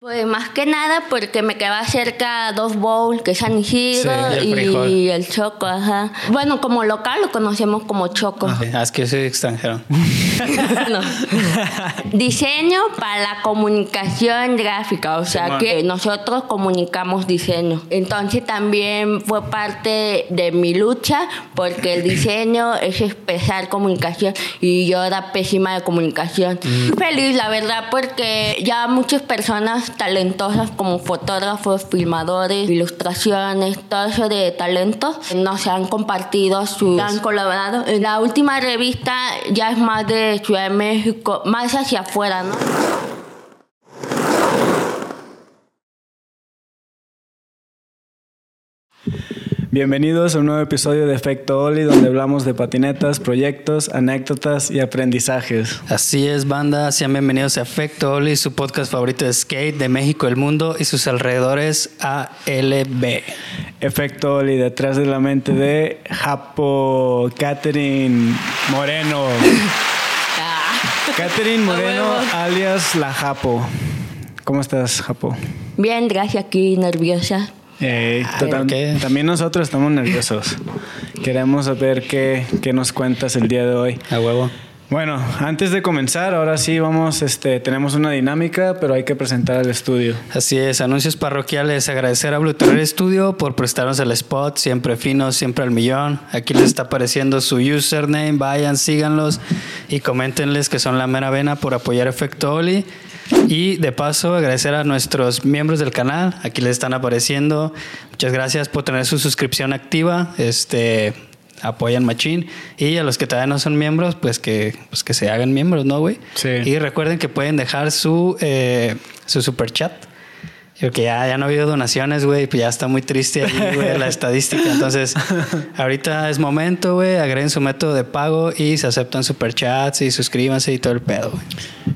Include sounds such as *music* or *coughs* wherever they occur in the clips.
Pues más que nada porque me quedaba cerca dos bowls, que es San Isidro Sí, y el y, frijol. el Choco, ajá. Bueno, como local lo conocemos como Choco. Ah, es que soy extranjero. *laughs* No. Diseño para la comunicación gráfica, o sea que nosotros comunicamos diseño. Entonces también fue parte de mi lucha porque el diseño *coughs* es expresar comunicación y yo era pésima de comunicación. Feliz, la verdad, porque ya muchas personas talentosas como fotógrafos, filmadores, ilustraciones, todo eso de talentos nos han compartido, su, han colaborado. En la última revista ya es más de Ciudad de México, más hacia afuera, ¿no? Bienvenidos a un nuevo episodio de Efecto Oli, donde hablamos de patinetas, proyectos, anécdotas y aprendizajes. Así es, banda. Sean bienvenidos a Efecto Oli, su podcast favorito de skate de México, el mundo y sus alrededores ALB. Efecto Oli, detrás de la mente de Japo, Catherine Moreno. *laughs* Catherine Moreno, alias La Japo. ¿Cómo estás, Japo? Bien, gracias, aquí nerviosa. Eh. También nosotros estamos nerviosos. Queremos saber qué, qué nos cuentas el día de hoy. A huevo. Bueno, antes de comenzar, ahora sí vamos, este, tenemos una dinámica, pero hay que presentar al estudio. Así es, anuncios parroquiales. Agradecer a Blue Terror Studio por prestarnos el spot, siempre fino, siempre al millón. Aquí les está apareciendo su username, vayan, síganlos y coméntenles que son la mera vena por apoyar Efecto Oli. Y de paso, agradecer a nuestros miembros del canal, aquí les están apareciendo. Muchas gracias por tener su suscripción activa. Este apoyan Machín y a los que todavía no son miembros pues que pues que se hagan miembros no güey Sí. y recuerden que pueden dejar su eh, su super chat porque ya, ya no ha habido donaciones, güey, pues ya está muy triste ahí, güey, la *laughs* estadística. Entonces, ahorita es momento, güey, agreguen su método de pago y se aceptan superchats y suscríbanse y todo el pedo, güey.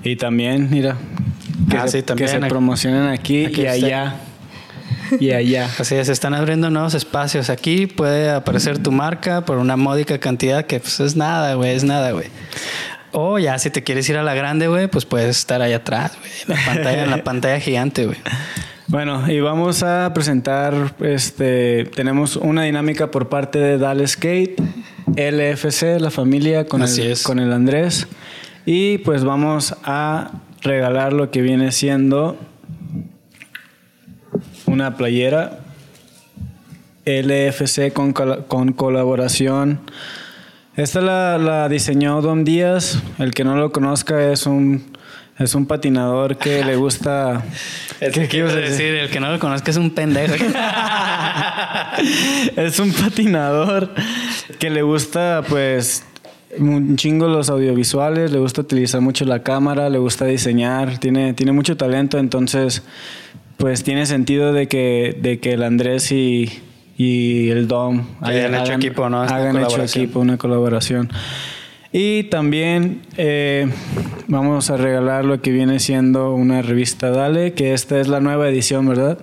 Y también, mira, que, Ah, se, sí, también. que se promocionen aquí, Aquí y allá. Y allá. Así es, se están abriendo nuevos espacios. Aquí puede aparecer tu marca por una módica cantidad que pues es nada, güey, es nada, güey. O ya si te quieres ir a la grande, güey, pues puedes estar ahí atrás, güey, en la pantalla, en la *laughs* pantalla gigante, güey. Bueno, y vamos a presentar, este, tenemos una dinámica por parte de Dale Skate, LFC, la familia, con, Así el, es. con el Andrés. Y pues vamos a regalar lo que viene siendo una playera LFC con, con colaboración. Esta la, la diseñó Don Díaz. El que no lo conozca es un, es un patinador que le gusta... *laughs* ¿Qué- a decir? El que no lo conozca es un pendejo. *laughs* es un patinador que le gusta, pues, un chingo los audiovisuales, le gusta utilizar mucho la cámara, le gusta diseñar, tiene, tiene mucho talento, entonces, pues, tiene sentido de que, de que el Andrés y, y el Dom Hayan hecho equipo, ¿no? Hagan hecho equipo, una colaboración. Y también eh, vamos a regalar lo que viene siendo una revista Dale, que esta es la nueva edición, ¿verdad?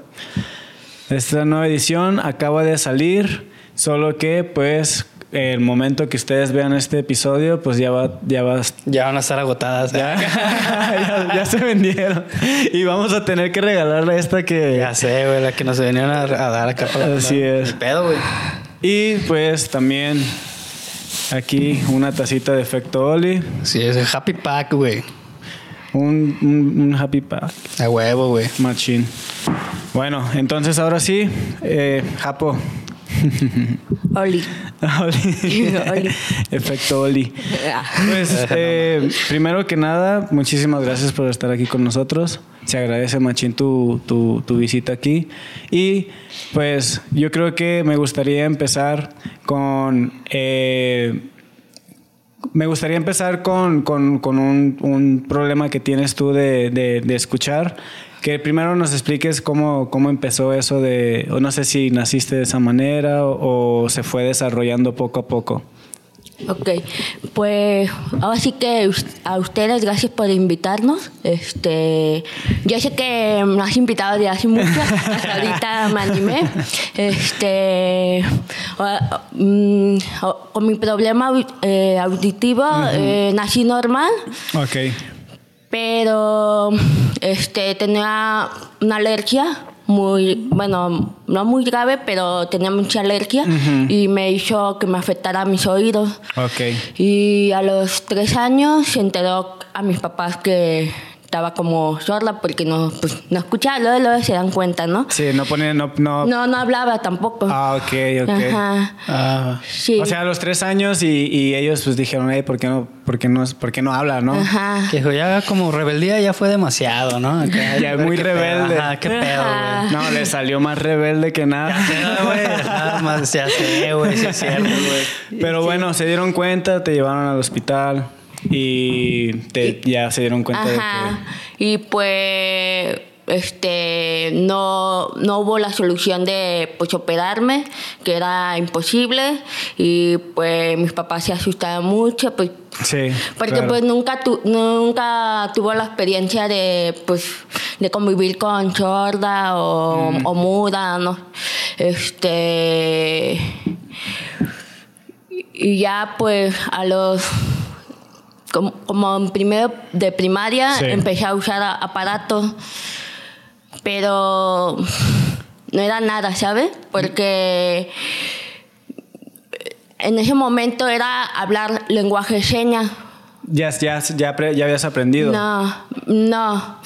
Esta nueva edición acaba de salir, solo que pues el momento que ustedes vean este episodio, pues ya va, ya va, ya van a estar agotadas. ya, *laughs* ya, ya se vendieron. Y vamos a tener que regalarle esta que... Ya sé, güey, la que nos vinieron a, a dar acá para la Así es. El pedo, güey. Y pues también aquí una tacita de efecto Oli, Sí, es el Happy Pack, güey. un, un, un happy pack. A huevo, güey. Machine. Bueno, entonces ahora sí, eh, Japo. Oli. *laughs* Oli. *laughs* Oli. Efecto Oli. Ah. Pues *laughs* eh, primero que nada, muchísimas gracias por estar aquí con nosotros. Se agradece, Machín, tu, tu, tu visita aquí. Y pues yo creo que me gustaría empezar con... eh, me gustaría empezar con, con- con un, un problema que tienes tú de, de- de escuchar. Que primero nos expliques cómo, cómo empezó eso de, o no sé si naciste de esa manera o, o se fue desarrollando poco a poco. Ok, pues ahora sí que a ustedes gracias por invitarnos. Este, yo sé que me has invitado de hace mucho, *laughs* hasta ahorita me animé. Este, mm, con mi problema eh, auditivo eh, nací normal. Ok. Pero este tenía una alergia muy, bueno, no muy grave, pero tenía mucha alergia y me hizo que me afectara mis oídos. Y a los tres años se enteró a mis papás que estaba como sorda porque no, pues, no escuchaba, luego, luego se dan cuenta, ¿no? Sí, no ponía, no, no. No, no hablaba tampoco. Ah, ok, ok. Ajá. Ah, Sí. O sea, a los tres años y, y ellos pues dijeron, hey, ¿por qué no, por qué no, por qué no habla, no? Ajá. que dijo, ya como rebeldía ya fue demasiado, ¿no? Acá, *laughs* Ya muy qué pedo. rebelde. Ajá, qué pedo, güey. No, le salió más rebelde que nada. Ya, güey, nada *laughs* más, ya sé, güey, sí es cierto, güey. Pero bueno, se dieron cuenta, te llevaron al hospital y te- ya se dieron cuenta Ajá. Y pues este no, no hubo la solución de pues operarme, que era imposible y pues mis papás se asustaban mucho, pues de que... Sí. porque claro. pues nunca tu- nunca tuvo la experiencia de pues de convivir con sorda o, o muda, ¿no? Este y ya pues a los como, como en primero de primaria Sí. empecé a usar aparatos pero no era nada ¿sabes? porque en ese momento era hablar lenguaje de señas Ya, ya, ya, ya habías aprendido. no no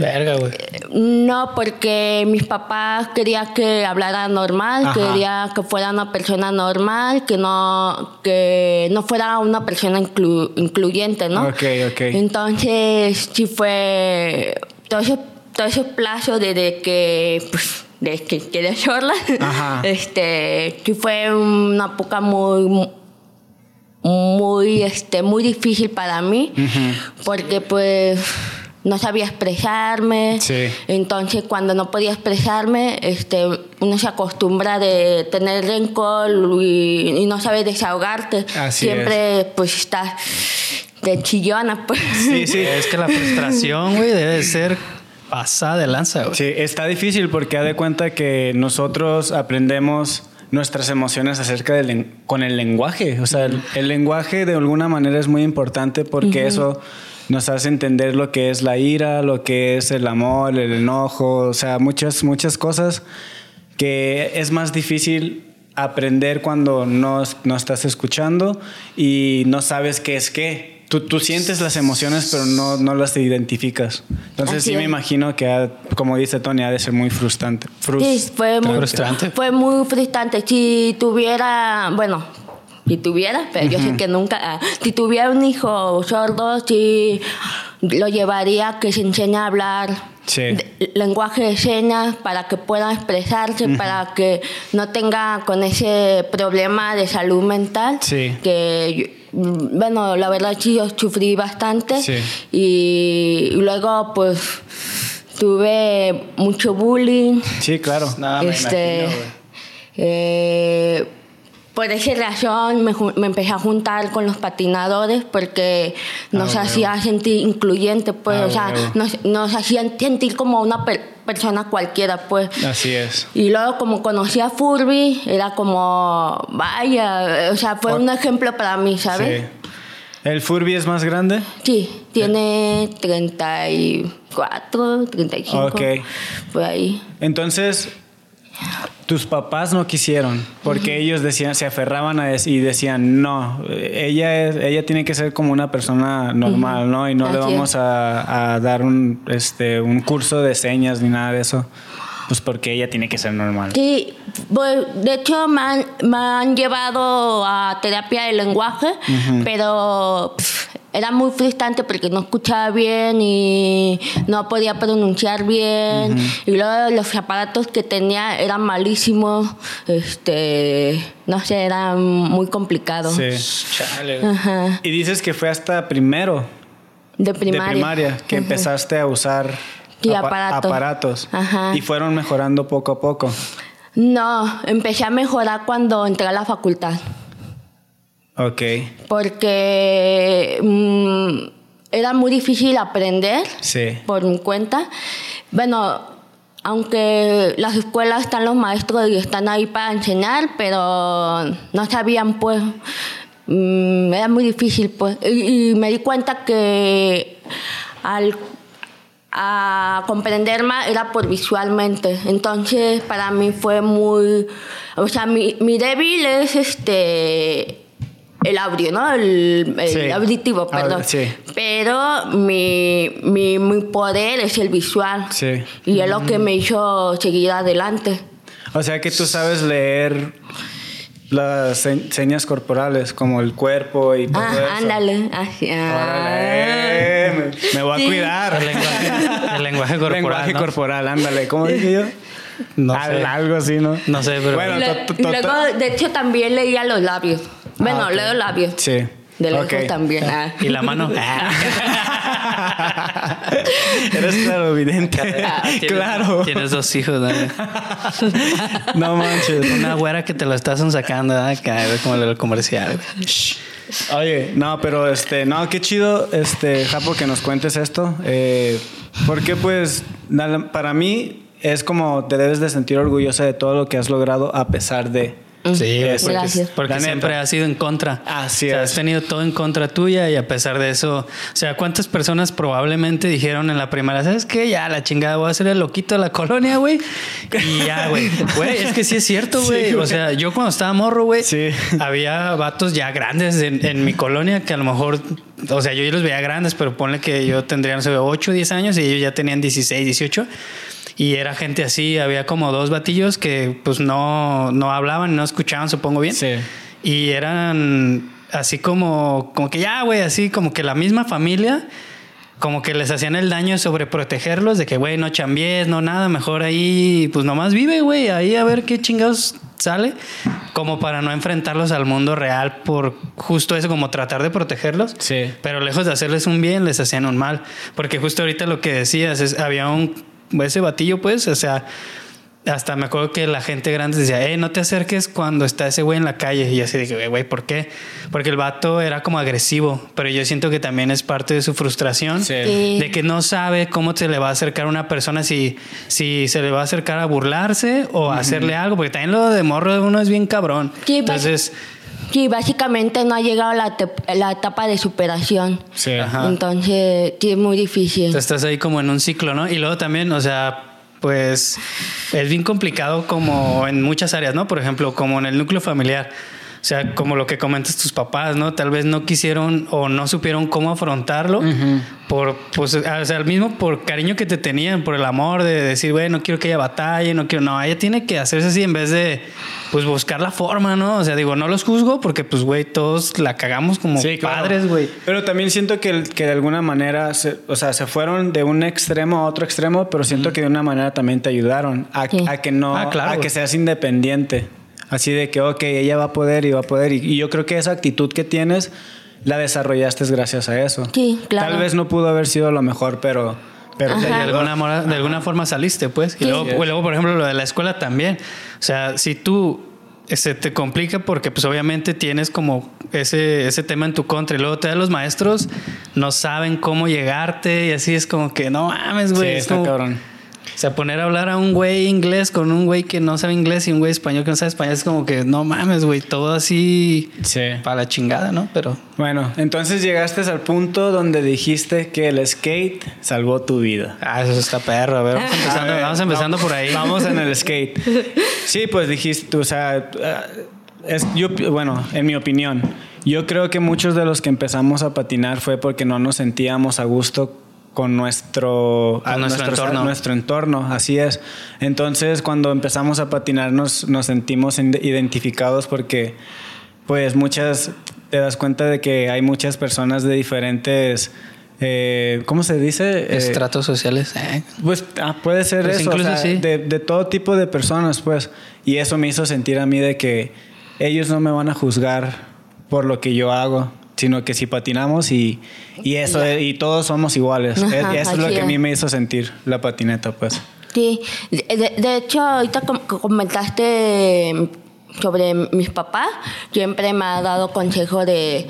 Verga, güey. no, porque mis papás querían que hablara normal, Ajá. quería que fuera una persona normal, que no, que no fuera una persona inclu- incluyente, ¿no? Ok, ok. Entonces, sí fue todo ese, todo ese plazo desde que, pues, desde que quedé sola, *laughs* este, sí fue una época muy, muy, este, muy difícil para mí, porque pues no sabía expresarme. Sí. Entonces, cuando no podía expresarme, este, uno se acostumbra de tener rencor y, y no sabe desahogarte. Así Siempre, pues, estás de chillona, pues. Sí, sí. *laughs* Es que la frustración, güey, debe ser pasada de lanza, güey. Sí, está difícil porque ha de cuenta que nosotros aprendemos nuestras emociones acerca del con el lenguaje. O sea, el, el lenguaje de alguna manera es muy importante porque eso nos hace entender lo que es la ira, lo que es el amor, el enojo, o sea, muchas, muchas cosas que es más difícil aprender cuando no, no estás escuchando y no sabes qué es qué. Tú, tú sientes las emociones, pero no, no las identificas. Entonces Así sí me imagino que, ha- como dice Tony, ha de ser muy frustrante. Sí, fue muy Frustrante. Fue muy frustrante. Si tuviera, bueno, si tuviera, pero yo sé que nunca. ah, si tuviera un hijo sordo, sí lo llevaría a que se enseñe a hablar Sí. de- lenguaje de señas para que pueda expresarse, para que no tenga con ese problema de salud mental. Sí. Que yo- bueno, la verdad sí yo sufrí bastante Sí. y luego pues tuve mucho bullying. Sí, claro. Me este, imagino, eh, por esa razón me, me empecé a juntar con los patinadores porque nos huevo. hacía sentir incluyente, pues, Ah, o sea, nos, nos hacían sentir como una per- persona cualquiera, pues. Así es. Y luego como conocí a Furby, era como, vaya, o sea, fue un ejemplo para mí, ¿sabes? Sí. ¿El Furby es más grande? Sí, tiene 34, 35. Ok. Por ahí. Entonces, tus papás no quisieron, porque ellos decían, se aferraban a eso y decían, no, ella, es, ella tiene que ser como una persona normal, ¿no? Y no le vamos a, a dar un, este, un curso de señas ni nada de eso. Pues porque ella tiene que ser normal. Sí, pues, de hecho me han, me han llevado a terapia de lenguaje, pero era muy frustrante porque no escuchaba bien y no podía pronunciar bien. Y luego los aparatos que tenía eran malísimos, este, no sé, era muy complicado. Sí. Chale. Ajá, Y dices que fue hasta primero de primaria. de primaria que Ajá. empezaste a usar Sí, aparatos. Ajá. Y fueron mejorando poco a poco. No, empecé a mejorar cuando entré a la facultad. Ok. porque mm, era muy difícil aprender Sí. por mi cuenta. Bueno, aunque las escuelas están los maestros y están ahí para enseñar, pero no sabían pues, mm, era muy difícil pues. Y, y me di cuenta que al a comprender más era por visualmente. Entonces, para mí fue muy. O sea, mi, mi débil es este. El audio, ¿no? El, el Sí. auditivo, Ah, perdón. sí. Pero mi, mi, mi poder es el visual. Sí. Y es lo que me hizo seguir adelante. O sea que tú sabes leer las se- señas corporales, como el cuerpo y todo Ah, eso. ándale. Así. ah. Órale, me, me voy a Sí. cuidar. El lenguaje, el lenguaje *laughs* corporal. Lenguaje ¿no? corporal, ándale. ¿Cómo dije yo? No Al- sé. Algo así, ¿no? No sé, pero- Bueno, Y le- to- to- y to- luego, de hecho, también leía los labios. Bueno, Ah, ok. leo labios. Sí. De lejos Ok. también. ah. Y la mano. *laughs* *laughs* Eres claro, evidente. Tienes- claro. Tienes dos hijos, ¿no? *laughs* No manches. Una güera que te lo estás sacando. Acá, como el comercial. Oye, no, pero este, no, qué chido, este, Japo, que nos cuentes esto. Eh, porque pues, para mí es como te debes de sentir orgullosa de todo lo que has logrado a pesar de. Sí, Gracias. porque siempre has sido en contra. Así O sea, es. Has tenido todo en contra tuya y a pesar de eso, o sea, ¿cuántas personas probablemente dijeron en la primera, ¿sabes qué? Ya la chingada voy a ser el loquito de la colonia, güey. Y ya, güey. *laughs* Güey, es que sí es cierto, güey. o sea, yo cuando estaba morro, güey, Sí. *laughs* había vatos ya grandes en, en mi colonia que a lo mejor, o sea, yo los veía grandes, pero ponle que yo tendría, no sé, 8, 10 años y ellos ya tenían 16, 18. Y era gente así, había como dos batillos que pues no, no hablaban, no escuchaban, supongo bien. Sí. Y eran así como, como que ya, güey, así como que la misma familia, como que les hacían el daño sobre protegerlos, de que, güey, no chambies, no nada, mejor ahí, pues nomás vive, güey, ahí a ver qué chingados sale, como para no enfrentarlos al mundo real por justo eso, como tratar de protegerlos. Sí. Pero lejos de hacerles un bien, les hacían un mal. Porque justo ahorita lo que decías es, había un, ese batillo, pues, o sea, hasta me acuerdo que la gente grande decía, eh, no te acerques cuando está ese güey en la calle. Y así dije, güey, ¿por qué? Porque el vato era como agresivo, pero yo siento que también es parte de su frustración. Sí. Sí. De que no sabe cómo se le va a acercar a una persona si, si se le va a acercar a burlarse o a hacerle algo, porque también lo de morro de uno es bien cabrón. Sí, Entonces, Sí, básicamente no ha llegado la, te- la etapa de superación. Sí. Ajá. Entonces, sí, es muy difícil. Entonces, estás ahí como en un ciclo, ¿no? Y luego también, o sea, pues es bien complicado como en muchas áreas, ¿no? Por ejemplo, como en el núcleo familiar. O sea, como lo que comentas tus papás, ¿no? Tal vez no quisieron o no supieron cómo afrontarlo por, pues, o sea, el mismo por cariño que te tenían, por el amor de decir, güey, no quiero que ella batalle, no quiero, no, ella tiene que hacerse así en vez de, pues, buscar la forma, ¿no? O sea, digo, no los juzgo porque, pues, güey, todos la cagamos como Sí, padres, güey. Pero también siento que, que de alguna manera, se- o sea, se fueron de un extremo a otro extremo, pero siento que de una manera también te ayudaron a, Sí. a que no, Ah, claro, a que seas independiente. Así de que, ok, ella va a poder y va a poder. Y, y yo creo que esa actitud que tienes la desarrollaste gracias a eso. Sí, claro. Tal vez no pudo haber sido lo mejor, pero, pero de alguna, mora- de alguna forma saliste, pues. Y Sí. luego, Sí. pues, luego, por ejemplo, lo de la escuela también. O sea, si tú se te complica porque, pues, obviamente tienes como ese, ese tema en tu contra y luego te los maestros no saben cómo llegarte y así es como que no mames, Sí, güey. es está como- cabrón. O sea, poner a hablar a un güey inglés con un güey que no sabe inglés y un güey español que no sabe español es como que no mames, güey. Todo así Sí. para la chingada, ¿no? Pero Bueno, entonces llegaste al punto donde dijiste que el skate salvó tu vida. ah, eso está perro. A ver, vamos empezando, A ver, vamos empezando por ahí. Vamos en el skate. Sí, pues dijiste, o sea, ah, es, yo, bueno, en mi opinión, yo creo que muchos de los que empezamos a patinar fue porque no nos sentíamos a gusto con nuestro, Con a nuestro nuestro, entorno. nuestro entorno, así es. Entonces, cuando empezamos a patinar nos, nos sentimos identificados porque, pues, muchas, te das cuenta de que hay muchas personas de diferentes, eh, ¿cómo se dice? Eh, Estratos sociales. eh. pues ah, puede ser Pues eso, o incluso sea, sí. de, de todo tipo de personas, pues. Y eso me hizo sentir a mí de que ellos no me van a juzgar por lo que yo hago, sino que si patinamos y, y eso, y todos somos iguales. Ajá, Es- eso es lo que a mí me hizo sentir la patineta, pues. Sí, de, de- hecho, ahorita comentaste sobre mis papás, siempre me ha dado consejo de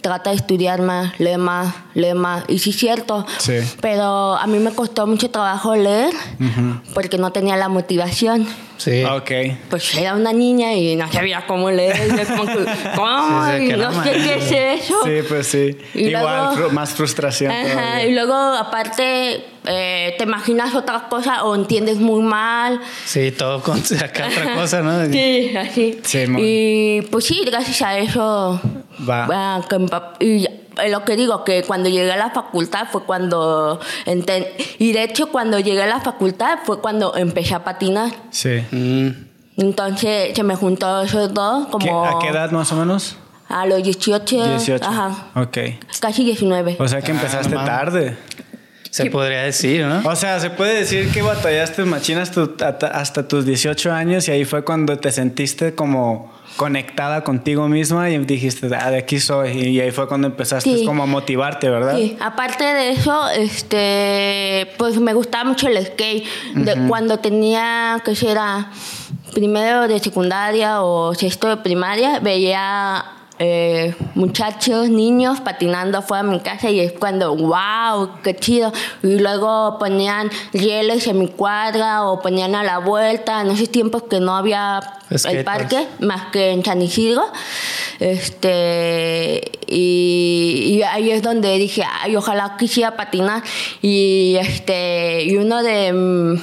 trata de estudiar más, lee más, lee más. Y sí es cierto. Sí. Pero a mí me costó mucho trabajo leer porque no tenía la motivación. Sí. Ok. Pues era una niña y no sabía cómo leer. y es como que, ¿cómo? *laughs* Sí, sí, Y que no no sé qué es eso. Sí, pues sí. Y Igual, luego- más frustración. Ajá, y luego aparte eh, te imaginas otra cosa o entiendes muy mal. Sí, todo con *laughs* acá otra cosa, ¿no? Sí, así. Sí, y pues sí, gracias a eso. Va. ah, que mi pap- y eh, lo que digo, que cuando llegué a la facultad fue cuando. enten- y de hecho, cuando llegué a la facultad fue cuando empecé a patinar. Sí. Mm, Entonces se me juntó esos dos, ¿Qué- como. ¿A qué edad más o menos? A los 18. 18. Ajá. Ok. Casi 19. O sea que Ah, empezaste tarde. se podría decir, ¿no? O sea, se puede decir que batallaste machinas tu- hasta hasta tus 18 años y ahí fue cuando te sentiste como conectada contigo misma y dijiste, ah, de aquí soy. Y ahí fue cuando empezaste Sí. como a motivarte, ¿verdad? Sí, aparte de eso, este, pues me gustaba mucho el skate. De cuando tenía, que será, primero de secundaria o sexto de primaria, veía eh, muchachos, niños patinando afuera de mi casa y es cuando, wow, qué chido. Y luego ponían rieles en mi cuadra o ponían a la vuelta. En esos tiempos que no había el Skateparks. parque, más que en San Isidro. Este, y, y ahí es donde dije, ay, ojalá quisiera patinar. Y este, y uno de, mm,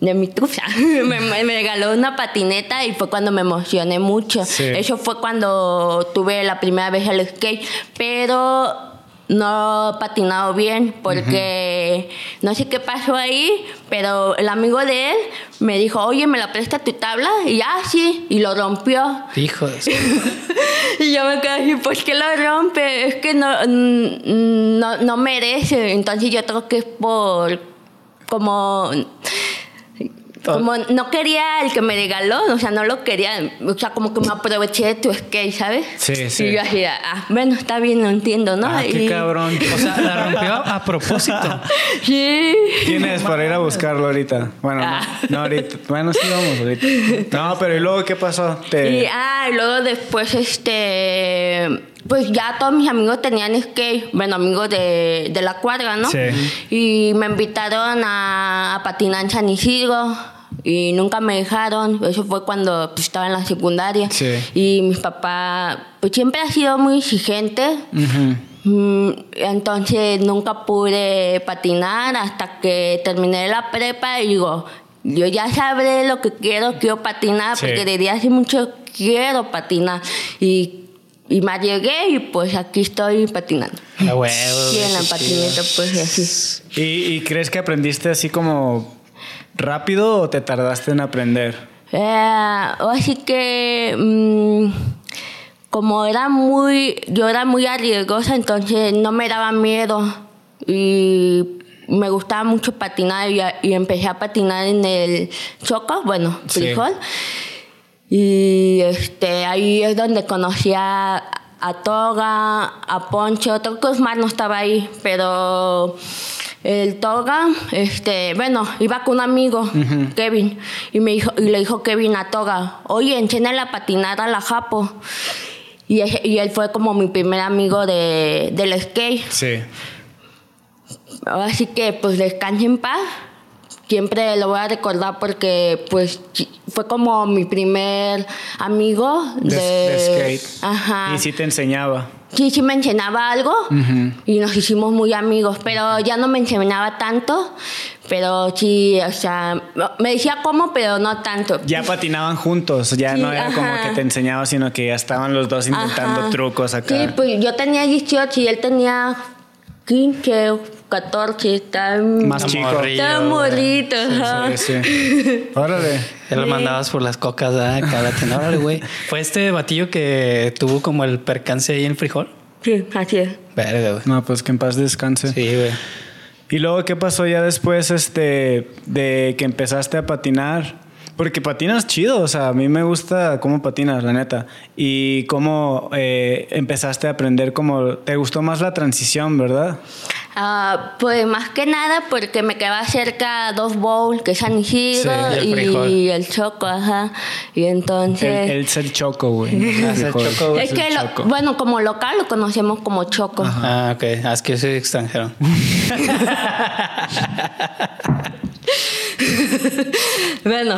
de mi truza *laughs* me, me- me regaló una patineta y fue cuando me emocioné mucho. Sí. Eso fue cuando tuve la primera vez el skate, pero no patinado bien porque no sé qué pasó ahí, pero el amigo de él me dijo, oye, ¿me la presta tu tabla? Y ya, sí, y lo rompió. Hijo de *laughs* Y yo me quedé así, pues que lo rompe, es que no, no, no merece. Entonces yo creo que es por como como no quería el que me regaló, o sea, no lo quería, o sea, como que me aproveché de tu skate, ¿sabes? Sí, sí. Y yo así, ah, bueno, está bien, no entiendo, ¿no? Ah, qué cabrón. O sea, la rompió a propósito. *laughs* Sí. Tienes para ir a buscarlo ahorita. Bueno, no, Ah. no ahorita. Bueno, sí vamos ahorita. *laughs* No, pero ¿y luego qué pasó? Te... Y, ah, y luego después, este, pues ya todos mis amigos tenían skate, bueno, amigos de, de la cuadra, ¿no? Sí. Y me invitaron a, a patinar en San Isidro y nunca me dejaron. Eso fue cuando pues, estaba en la secundaria. Sí. Y mis papás, pues siempre ha sido muy exigente. Mm, Entonces nunca pude patinar hasta que terminé la prepa y digo, yo ya sabré lo que quiero, quiero patinar, Sí. porque desde hace mucho quiero patinar. Y, y me llegué y pues aquí estoy patinando. A huevo. Y en la patineta pues así. ¿Y, y crees que aprendiste así como rápido o te tardaste en aprender? Eh, así que mm, como era muy, yo era muy arriesgosa, entonces no me daba miedo y me gustaba mucho patinar y, y empecé a patinar en el choco, bueno, Sí. Y este, ahí es donde conocí a, a Toga, a Poncho, que Osmar no estaba ahí, pero el Toga, este, bueno, iba con un amigo, Kevin, y, me dijo, y le dijo Kevin a Toga, oye, enséñale a patinar a la Japo. Y, y él fue como mi primer amigo de, del skate. Sí. Así que pues descanse en paz. Siempre lo voy a recordar porque pues fue como mi primer amigo De, de, de skate. Ajá. Y sí te enseñaba. Sí, sí me enseñaba algo y nos hicimos muy amigos, pero ya no me enseñaba tanto, pero sí, o sea, me decía cómo, pero no tanto. Ya patinaban juntos, ya Sí, no era como que te enseñaba, sino que ya estaban los dos intentando Ajá. trucos acá. Sí, pues yo tenía 18 y él tenía 15, 14, estaba Más Está chico. morrillo, Estaba güey. morrito, ajá. Sí, sí. *laughs* Órale. Ya lo mandabas por las cocas, ¿ah? Cállate, órale, güey. ¿Fue este batillo que tuvo como el percance ahí en frijol? Sí, así es. Verga, güey. No, pues que en paz descanse. Sí, güey. Y luego, ¿qué pasó ya después este, de que empezaste a patinar? Porque patinas chido, o sea, a mí me gusta cómo patinas, la neta. Y cómo eh, empezaste a aprender, como te gustó más la transición, ¿verdad? Ah, pues más que nada porque me quedaba cerca dos bowls, que es San Isidro Sí, y el y, frijol. el choco, ajá. Y entonces... El, el ser choco, güey. *laughs* Choco, güey. es que, lo- choco. bueno, como local lo conocemos como choco. Ah, ok. Ah, es que yo soy extranjero. *laughs* *laughs* Bueno.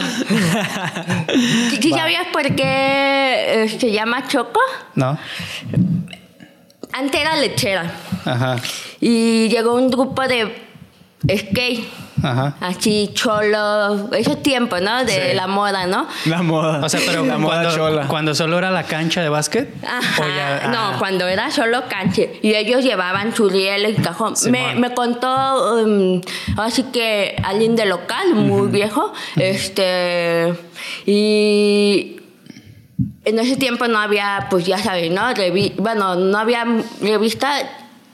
¿Sí sabías por qué eh, se llama choco? ¿No? Antes era lechera. Ajá. Y llegó un grupo de skate. Ajá. Así, cholo, esos tiempos, ¿no? De Sí. la moda, ¿no? La moda. O sea, pero *laughs* la moda cuando, chola. cuando solo era la cancha de básquet. Ajá. o ya- ah, No, cuando era solo canche. Y ellos llevaban su riel y cajón. Me, me contó, um, así que alguien de local, muy viejo, este. Y. En ese tiempo no había, pues ya sabes, ¿no? Revi- bueno, no había revista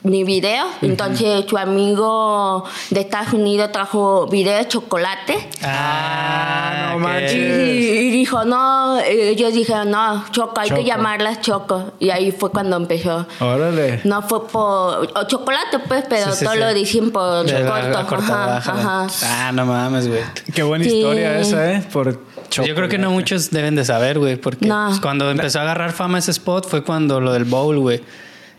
ni video. Entonces su amigo de Estados Unidos trajo video de chocolate. Ah, no ok. manches. Y, y dijo, no, ellos dijeron, no, Choco, hay Choco. que llamarlas Choco. Y ahí fue cuando empezó. Órale. No fue por o chocolate, pues, pero Sí, sí, todo sí. lo dicen por De corto. la ajá, ajá. Ah, no mames, güey. Qué buena Sí. historia esa, ¿eh? Por choco. Yo creo que no muchos deben de saber, güey, porque No. pues, cuando empezó a agarrar fama ese spot fue cuando lo del bowl, güey.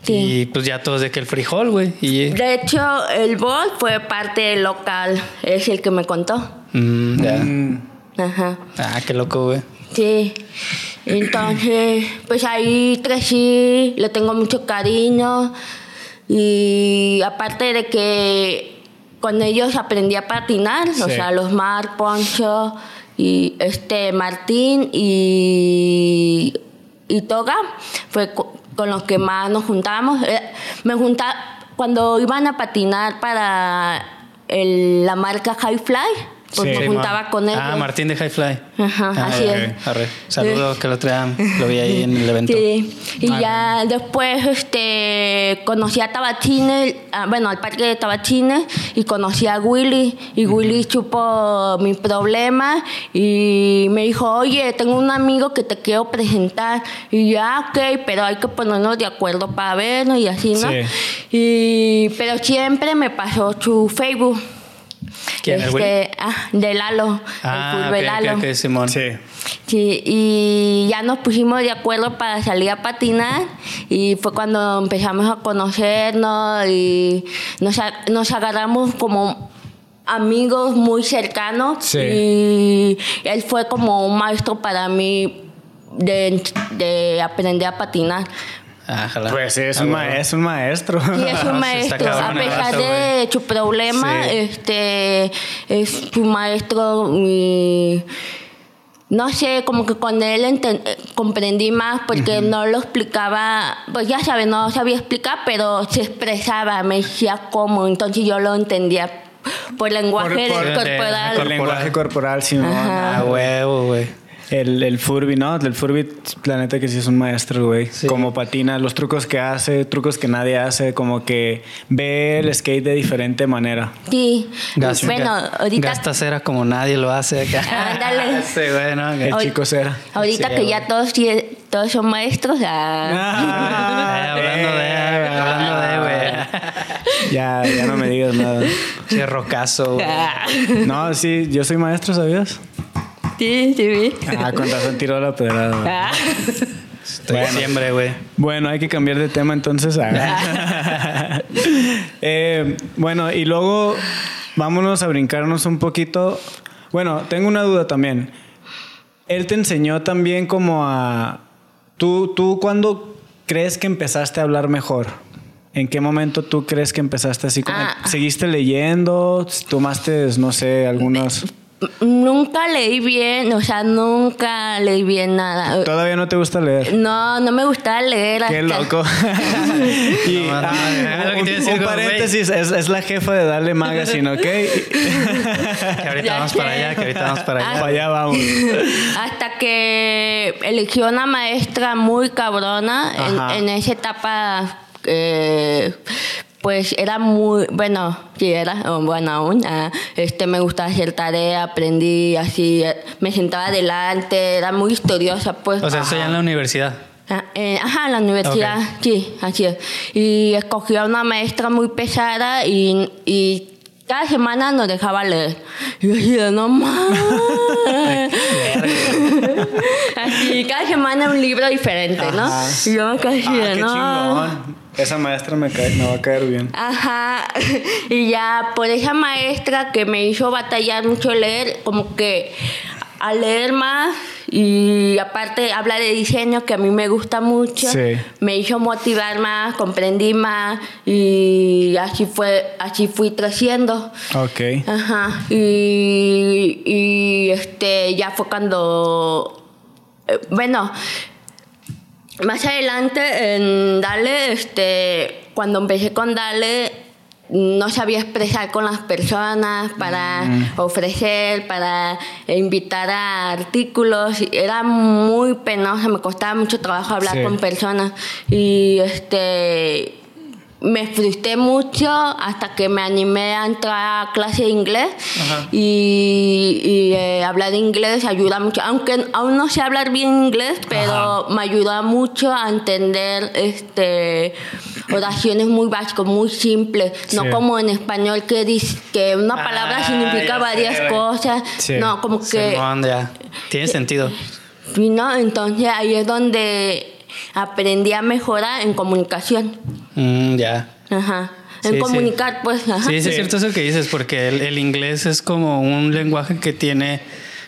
Sí. Y pues ya todos de que el frijol, güey. Y De hecho, el bol fue parte local, es el que me contó. Mm, ya. Mm, Ajá. Ah, qué loco, güey. Sí. Entonces, pues ahí crecí, le tengo mucho cariño. Y aparte de que con ellos aprendí a patinar, o sea, los Mar, Poncho y este Martín y, y Toga, fue con los que más nos juntábamos. Eh, Me juntaba cuando iban a patinar para el- la marca High Fly, pues Sí, me Simón. juntaba con ellos. Ah, Martín de High Fly. Ajá, Ah, así ya, es. Saludos, que lo traían. Lo vi ahí en el evento. Sí, y ya después este, conocí a Tabachines, ah, bueno, al parque de Tabachines, y conocí a Willy, y Willy supo mi problema, y me dijo, oye, tengo un amigo que te quiero presentar, y ya, ok, pero hay que ponernos de acuerdo para vernos, y así, ¿no? Sí. Y, pero siempre me pasó su Facebook. ¿Quién, Willy? Este, ah, de Lalo, Ah, el ok, fútbol Lalo. Simón. Sí. Sí, y ya nos pusimos de acuerdo para salir a patinar y fue cuando empezamos a conocernos y nos, nos agarramos como amigos muy cercanos Sí. y él fue como un maestro para mí de, de aprender a patinar. Ah. Pues sí, es Ah, un, es un maestro. *laughs* Y es un Sí, está maestro, a pesar de su problema, Sí. este es su maestro y no sé, como que con él comprendí más porque no lo explicaba, pues ya sabes, no sabía explicar, pero se expresaba, me decía cómo, entonces yo lo entendía por lenguaje Por- por- corporal. El lenguaje corporal, Simón. Ah, huevo, güey. El, el Furby, ¿no? El Furby, planeta que sí es un maestro, güey. Sí. Como patina, los trucos que hace, trucos que nadie hace, como que ve el skate de diferente manera. Sí, Gasta, bueno, ahorita, Gasta cera como nadie lo hace acá. *laughs* Ándale. *laughs* Sí, güey, ¿no? El chico cera. ahorita Sí, que ya todos, todos son maestros, ah, *laughs* Eh, hablando de, hablando de, güey. Ya, ya no me digas nada. Che, rocazo, güey. ah. No, sí, yo soy maestro, ¿sabías? Sí, sí, vi. Ah, con razón tiró la pedrada. Ah. Estoy en diciembre, güey. Bueno, hay que cambiar de tema entonces. Ah. *laughs* Eh, bueno, y luego vámonos a brincarnos un poquito. Bueno, tengo una duda también. Él te enseñó también como a... ¿Tú, tú cuándo crees que empezaste a hablar mejor? ¿En qué momento tú crees que empezaste así como... Ah. ¿Seguiste leyendo? ¿Tomaste, no sé, algunos... Nunca leí bien, o sea, nunca leí bien nada. ¿Todavía no te gusta leer? No, no me gustaba leer. Qué hasta- loco. *laughs* *laughs* y, No, no, ah, a un, un como, paréntesis, es, es la jefa de Dale Magazine, ¿ok? *laughs* Que ahorita Ya vamos para allá, que ahorita vamos para allá. Para allá vamos. Hasta que eligió una maestra muy cabrona en, en esa etapa. eh, pues era muy, bueno, sí era, o bueno aún, ah, este, me gustaba hacer tarea, aprendí así, eh, me sentaba adelante, era muy estudiosa, pues. O sea, eso ya en la universidad. Ah, eh, ajá, en la universidad, sí, así es. Y escogí a una maestra muy pesada y, y cada semana nos dejaba leer. Y yo decía, no mames. así, *laughs* cada semana un libro diferente, ¿no? Ajá. Y yo me así Ah, de, qué no. chingón. Esa maestra me, cae- me va a caer bien. Ajá, y ya por esa maestra que me hizo batallar mucho leer, como que a leer más y aparte habla de diseño que a mí me gusta mucho, Sí. me hizo motivar más, comprendí más y así fue, así fui creciendo. Ok. Ajá, y, y este ya fue cuando, eh, bueno, más adelante en Dale, este, cuando empecé con Dale, no sabía expresar con las personas para ofrecer, para invitar a artículos. Era muy penosa, me costaba mucho trabajo hablar Sí. con personas. Y este me frustré mucho hasta que me animé a entrar a clase de inglés y, y, eh, hablar inglés ayuda mucho aunque aún no sé hablar bien inglés pero me ayuda mucho a entender este oraciones muy básicas muy simples no Sí. como en español que dice que una palabra Ah, significa ya sé, varias cosas Sí. no como que Simón, ya. Tiene sentido. y no entonces ahí es donde aprendí a mejorar en comunicación Mm, ya. Ajá. En Sí, sí. comunicar, pues, ajá. Sí, sí, es cierto eso que dices, porque el, el inglés es como un lenguaje que tiene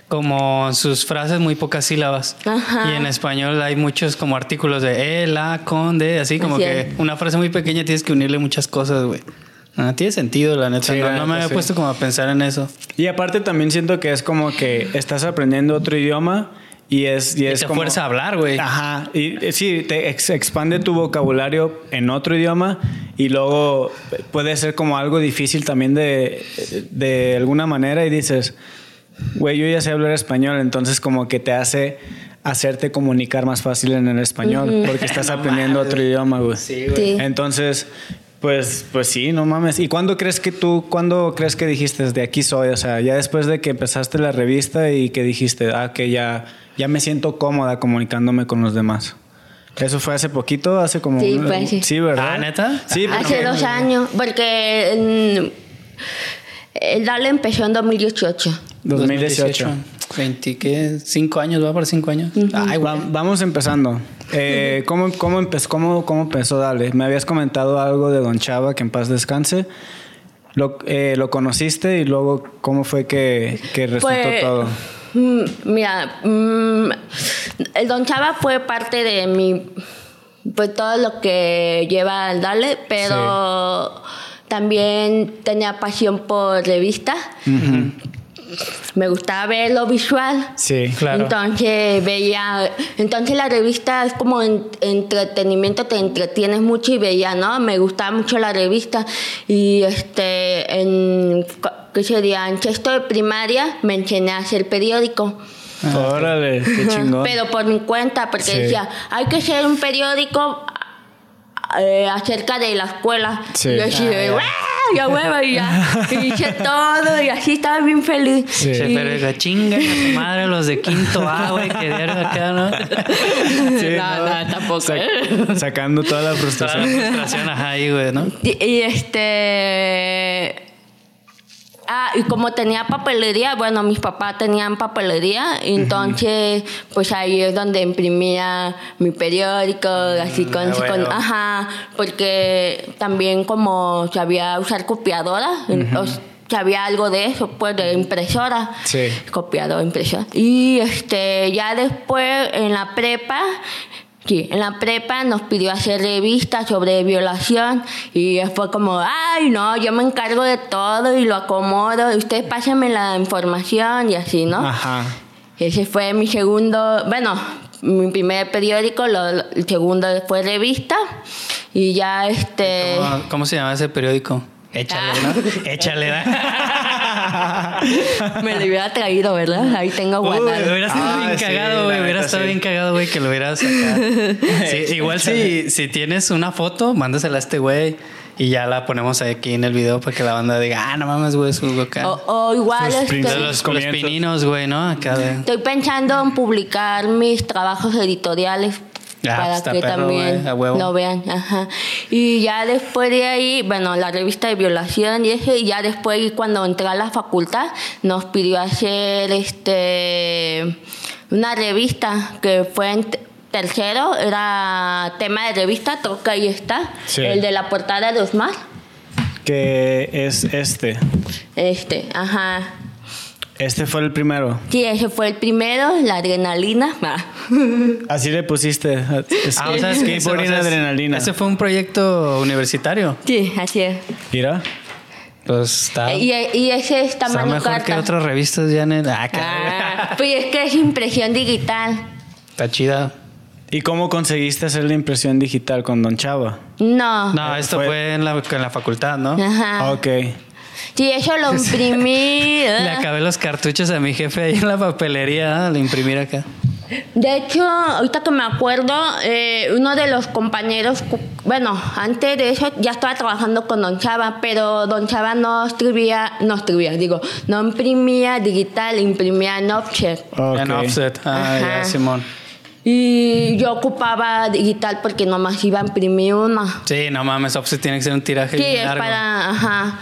como sus frases muy pocas sílabas. Ajá. Y en español hay muchos como artículos de eh, la, con, de, así como Así que es. una frase muy pequeña tienes que unirle muchas cosas, güey. Ah, tiene sentido, la neta. Sí, no, no me había sí. puesto como a pensar en eso. Y aparte también siento que es como que estás aprendiendo otro idioma y es, y Y es te como... fuerza a hablar, güey. Ajá, y eh, sí, te ex- expande tu vocabulario en otro idioma y luego puede ser como algo difícil también de, de alguna manera y dices, güey, yo ya sé hablar español, entonces como que te hace hacerte comunicar más fácil en el español porque estás *laughs* No aprendiendo mames. otro idioma, güey. Sí, güey. Sí. Entonces, pues, pues sí, no mames. ¿Y cuándo crees que tú, cuándo crees que dijiste de aquí soy? O sea, ya después de que empezaste la revista y que dijiste, ah, que ya, ya me siento cómoda comunicándome con los demás. Eso fue hace poquito, hace como. Sí, un- fue así. Sí, ¿verdad? Ah, ¿neta? Sí, Hace dos años, porque mm, el Dale empezó en 2018. 2018. 20, ¿qué? ¿Cinco años? ¿Va por cinco años? Ay, Va- güey. vamos empezando. Eh, ¿cómo, cómo, empezó, cómo, ¿Cómo empezó Dale? Me habías comentado algo de Don Chava, que en paz descanse. Lo, eh, lo conociste y luego, ¿cómo fue que, que resultó Pues, todo? Mm, mira, mm, el Don Chava fue parte de mi, pues todo lo que lleva al Dale, pero también tenía pasión por revistas. Me gustaba ver lo visual. Sí, Claro. Entonces veía, entonces la revista es como en- entretenimiento, te entretienes mucho y veía, ¿no? Me gustaba mucho la revista y este, en, ¿qué sería? En sexto de primaria me enseñé a hacer periódico. Órale, qué chingón. Pero por mi cuenta, porque Sí. decía, hay que hacer un periódico eh, acerca de la escuela. Sí. Y yo así, de, Ah, ya. "¡Guau!", ya huevo, y ya. Y hice todo y así estaba bien feliz. Sí. Y- pero la chinga a tu madre los de quinto A, güey, que dieron acá, ¿no? Sí, *laughs* no, no, tampoco. Sac- ¿eh? sacando toda la Toda la frustración. frustración ajá, ahí, güey, ¿no? Y, y este. Ah, y como tenía papelería, bueno, mis papás tenían papelería, entonces, pues ahí es donde imprimía mi periódico, así con, ah, con- ajá, porque también como sabía usar copiadora, o sabía algo de eso, pues de impresora, Sí. copiadora, impresora. Y este, ya después en la prepa, Sí, en la prepa nos pidió hacer revistas sobre violación y fue como, ay, no, yo me encargo de todo y lo acomodo, y ustedes pásenme la información y así, ¿no? Ajá. Ese fue mi segundo, bueno, mi primer periódico, lo- el segundo fue revista y ya este... ¿Cómo, cómo se llama ese periódico? Échale, ¿no? Échale, ¿no? Me lo hubiera traído, ¿verdad? Ahí tengo Uy, guardado. hubiera estado Ah, bien sí, cagado, güey. Hubiera neta, estado sí. bien cagado, güey, que lo hubieras sacado. *laughs* Sí, igual si, si tienes una foto, mándasela a este güey. Y ya la ponemos aquí en el video para que la banda diga, ah, no mames, güey, su acá. O, o igual este, De princes. los, los pininos, güey, ¿no? Acá de... estoy pensando en publicar mis trabajos editoriales Ah, para está que perro, también lo vean. Ajá. Y ya después de ahí, bueno, la revista de violación y eso, y ya después cuando entré a la facultad nos pidió hacer este una revista que fue en tercero, era tema de revista, creo que ahí está, Sí. el de la portada de Osmar. Que es este. Este, ajá. Este fue el primero. Sí, ese fue el primero, la adrenalina. *laughs* Así le pusiste. Es- Ah, o sea, es que skateboarding o sea, adrenalina. Ese fue un proyecto universitario. Sí, así es. Mira. Pues está, Y, y ese es está tamaño mejor carta. que otras revistas ya en el... Ah, Ah, pues es que es impresión digital. Está chida. ¿Y cómo conseguiste hacer la impresión digital con Don Chava? No. No, esto Fue- fue, en, la, en la facultad, ¿no? Ajá. Ok. Sí, eso lo *laughs* imprimí. Le ah. acabé los cartuchos a mi jefe ahí en la papelería, al imprimir acá. De hecho, ahorita que me acuerdo, eh, uno de los compañeros, bueno, antes de eso ya estaba trabajando con Don Chava, pero Don Chava no escribía, no escribía, digo, no imprimía digital, imprimía en offset. Ok. En offset. Ah, ya. Simón. Y yo ocupaba digital porque nomás iba a imprimir una. Sí, no mames, offset tiene que ser un tiraje Sí, es largo. para, ajá.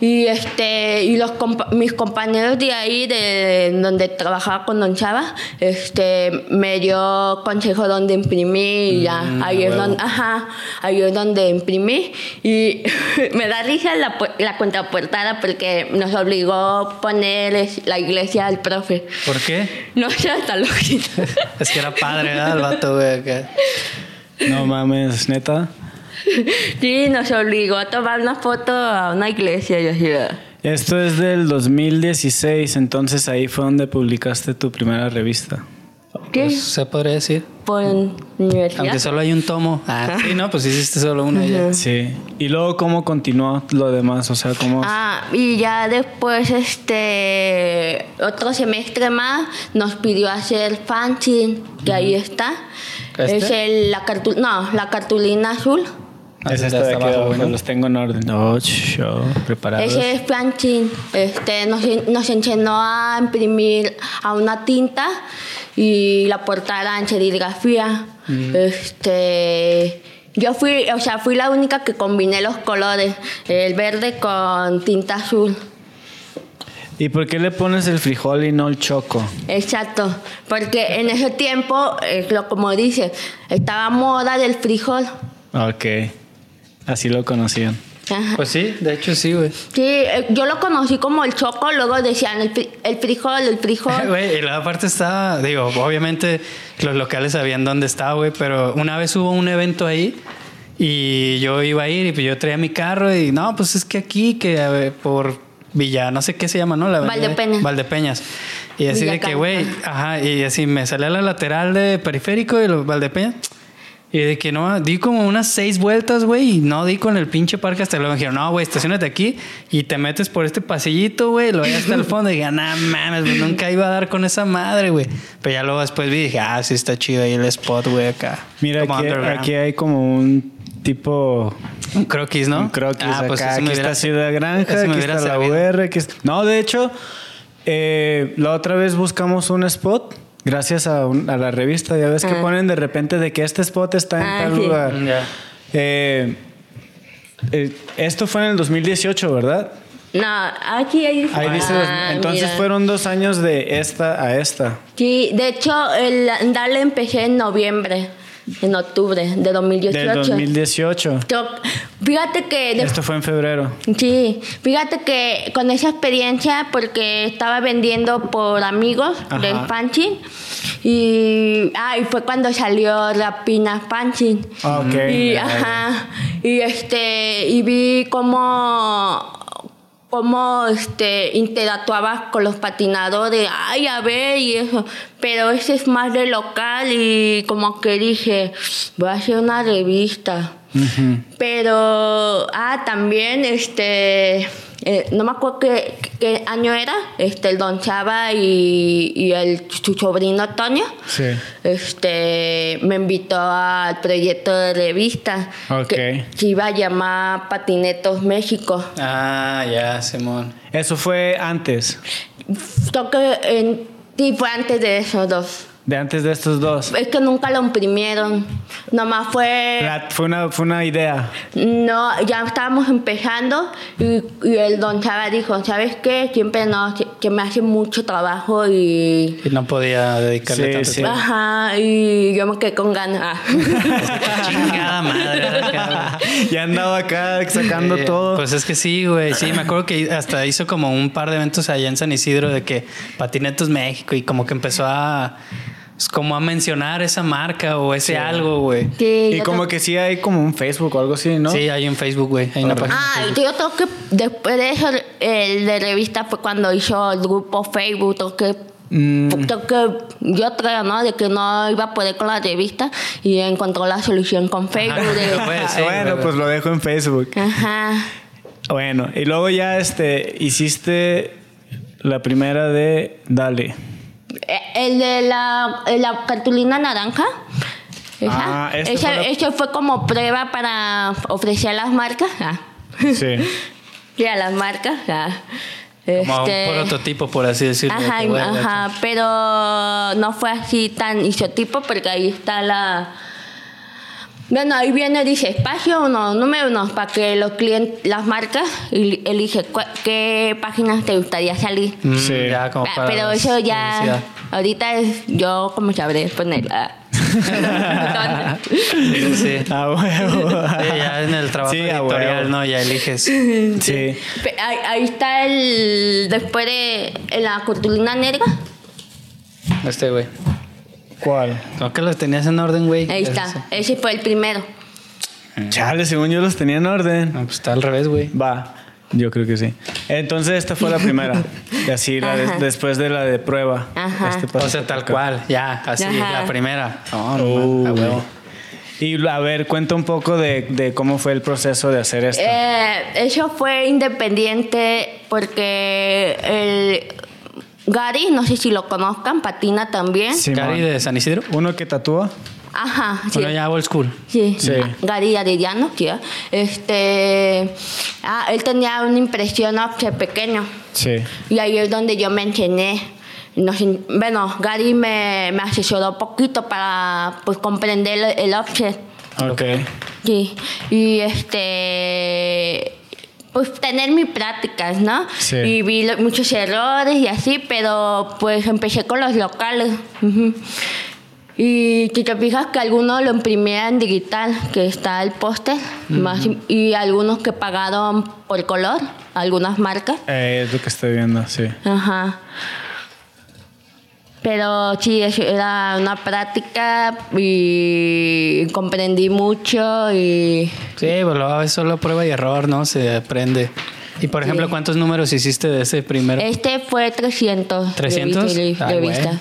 Y este, y los compa- mis compañeros de ahí, de donde trabajaba con Don Chava, este, me dio consejo donde imprimir y ya, Mm, ahí es donde, ajá, ahí es donde imprimí y *laughs* me da risa la, la contraportada porque nos obligó a poner la iglesia al profe. ¿Por qué? No sé, hasta lo Es que era padre, ¿verdad? El vato, güey. acá. No mames, neta. *laughs* Sí, nos obligó a tomar una foto a una iglesia y así. Esto es del 2016, entonces ahí fue donde publicaste tu primera revista. ¿Qué? Pues, se podría decir. Por universidad. Aunque solo hay un tomo. Ah, sí, no, pues hiciste solo uno ya. Sí. Y luego, ¿cómo continuó lo demás? O sea, ¿cómo...? Ah, y ya después, este, otro semestre más, nos pidió hacer fanzine, que ahí está. ¿Este? Es el, la cartu no, la cartulina azul. Es esta de aquí abajo, abajo, bueno. los tengo en orden. Show, preparados. Ese es fanzine. Este, nos, nos enseñó a imprimir a una tinta y la portada en serigrafía. Este, yo fui, o sea, fui la única que combiné los colores, el verde con tinta azul. ¿Y por qué le pones el frijol y no el choco? Exacto, porque en ese tiempo, es lo como dice, estaba moda del frijol. Ok. Así lo conocían. Ajá. Pues sí, de hecho sí, güey. Sí, eh, yo lo conocí como el choco, luego decían el, el frijol, el frijol. *laughs* Güey, y la parte estaba, digo, obviamente los locales sabían dónde estaba, güey, pero una vez hubo un evento ahí y yo iba a ir y pues yo traía mi carro y no, pues es que aquí, que a ver, por Villa, no sé qué se llama, ¿no? La Valdepeñas. Valdepeñas. Y así de que, güey, ajá, y así me salí a la lateral de periférico de los Valdepeñas. Y de que no, di como unas seis vueltas, güey, y no di con el pinche parque hasta luego. Me dijeron, no, güey, estacionate aquí y te metes por este pasillito, güey, lo voy hasta el fondo. Y dije, nah, mames, güey, nunca iba a dar con esa madre, güey. Pero ya luego después vi y dije, ah, sí está chido ahí el spot, güey, acá. Mira, aquí, aquí hay como un tipo... Un croquis, ¿no? Un croquis Ah, pues acá. eso Aquí está Ciudad Granja, aquí está la. UR. Aquí No, de hecho, eh, la otra vez buscamos un spot gracias a, un- a la revista. Ya ves que Ah. ponen de repente de que este spot está en Ah, tal sí. lugar. Eh, eh, esto fue en el 2018, ¿verdad? No, aquí hay... Ahí dice Ah, entonces mira. fueron dos años de esta a esta. Sí, de hecho, el andale empecé en noviembre, en octubre de 2018. Del 2018. Yo- Fíjate que... de- Esto fue en febrero. Sí, fíjate que con esa experiencia, porque estaba vendiendo por amigos Ajá. del y, ah, y fue cuando salió Rapina Panchin. Ah, ok. Y, ajá, y este, y vi cómo cómo este interactuaba con los patinadores, ay a ver y eso, pero ese es más de local y como que dije, voy a hacer una revista. Pero, ah, también, este, eh, no me acuerdo qué, qué año era, este, el Don Chava y, y el, su sobrino Toño, Sí. este, me invitó al proyecto de revista Ok. que se iba a llamar Patinetos México. Ah, ya, Simón. Eso fue antes, Creo que en, sí, fue antes de esos dos. De antes de estos dos. Es que nunca lo imprimieron. Nomás fue. La- fue, una, fue una idea. No, ya estábamos empezando y, y el don Chava dijo, ¿sabes qué? Siempre no, que- que me hace mucho trabajo y... Y no podía dedicarle Sí, tanto sí. tiempo. Ajá, y yo me quedé con ganas. *laughs* Chingada madre. *laughs* ya andaba acá sacando Eh, todo. Pues es que sí, güey. Sí, me acuerdo que hasta hizo como un par de eventos allá en San Isidro de que Patinetos México y como que empezó a. pues, como a mencionar esa marca o ese algo, güey. Sí, y como que sí hay como un Facebook o algo así, ¿no? Sí, hay en Facebook, güey. Hay una página. Ah, yo creo que después de eso, el de revista fue cuando hizo el grupo Facebook, que, Mm. que yo creo, ¿no? De que no iba a poder con la revista y encontró la solución con Facebook. de- *laughs* Pues, sí, bueno, pues lo dejo en Facebook. Ajá. Bueno, y luego ya este hiciste la primera de Dale. El de la, la cartulina naranja. Esa, Ah, este esa- fue la- eso fue como prueba para ofrecer a las marcas. Ah. Sí. *laughs* Sí, a las marcas. ah. Como Este, un prototipo, por así decirlo. Ajá, ajá, pero no fue así tan isotipo porque ahí está la... Bueno, ahí viene, dice espacio uno, número uno, para que los clientes, las marcas el- elige qué páginas te gustaría salir. Mm, Sí. Ya, como Ah, para pero eso ya, publicidad. ahorita es yo como sabré ponerla. Sí, sí. A *laughs* huevo. Sí, ya en el trabajo Sí, editorial. ¿no? Ya eliges. Sí. Ahí, ahí está el, después de en la cartulina negra, Este, güey. ¿Cuál? Creo que los tenías en orden, güey. ahí está, ese fue el primero. Chale, según yo los tenía en orden. No, pues está al revés, güey. Va, yo creo que sí. Entonces esta fue la primera. Y así la de- después de la de prueba. Ajá. Este O sea, tal cual, ya, así, Ajá. la primera. No, no, Uh. a huevo. Y a ver, cuenta un poco de, de cómo fue el proceso de hacer esto. Eh, eso fue independiente porque el Gary, no sé si lo conozcan, patina también. Simón. Gary de San Isidro. Uno que tatúa. Ajá, sí. Bueno, ya old school. Sí, Sí. Gary Arellano, sí. ¿eh? Este, ah, él tenía una impresión offset pequeño Sí. y ahí es donde yo me enseñé. Nos en- bueno, Gary me, me asesoró poquito para pues comprender el, el offset. Ok. Sí, y este, pues tener mis prácticas, ¿no? Sí. Y vi lo- muchos errores y así, pero pues empecé con los locales. Y si te fijas que algunos lo imprimían en digital, que está el póster, más y algunos que pagaron por color, algunas marcas. Eh, es lo que estoy viendo, sí. Ajá. Pero sí, era una práctica y comprendí mucho y Sí, pues luego es solo prueba y error, ¿no? Se aprende. Y por ejemplo, Sí. ¿cuántos números hiciste de ese primero? este fue 300. ¿300? revista- Ay, revista. güey.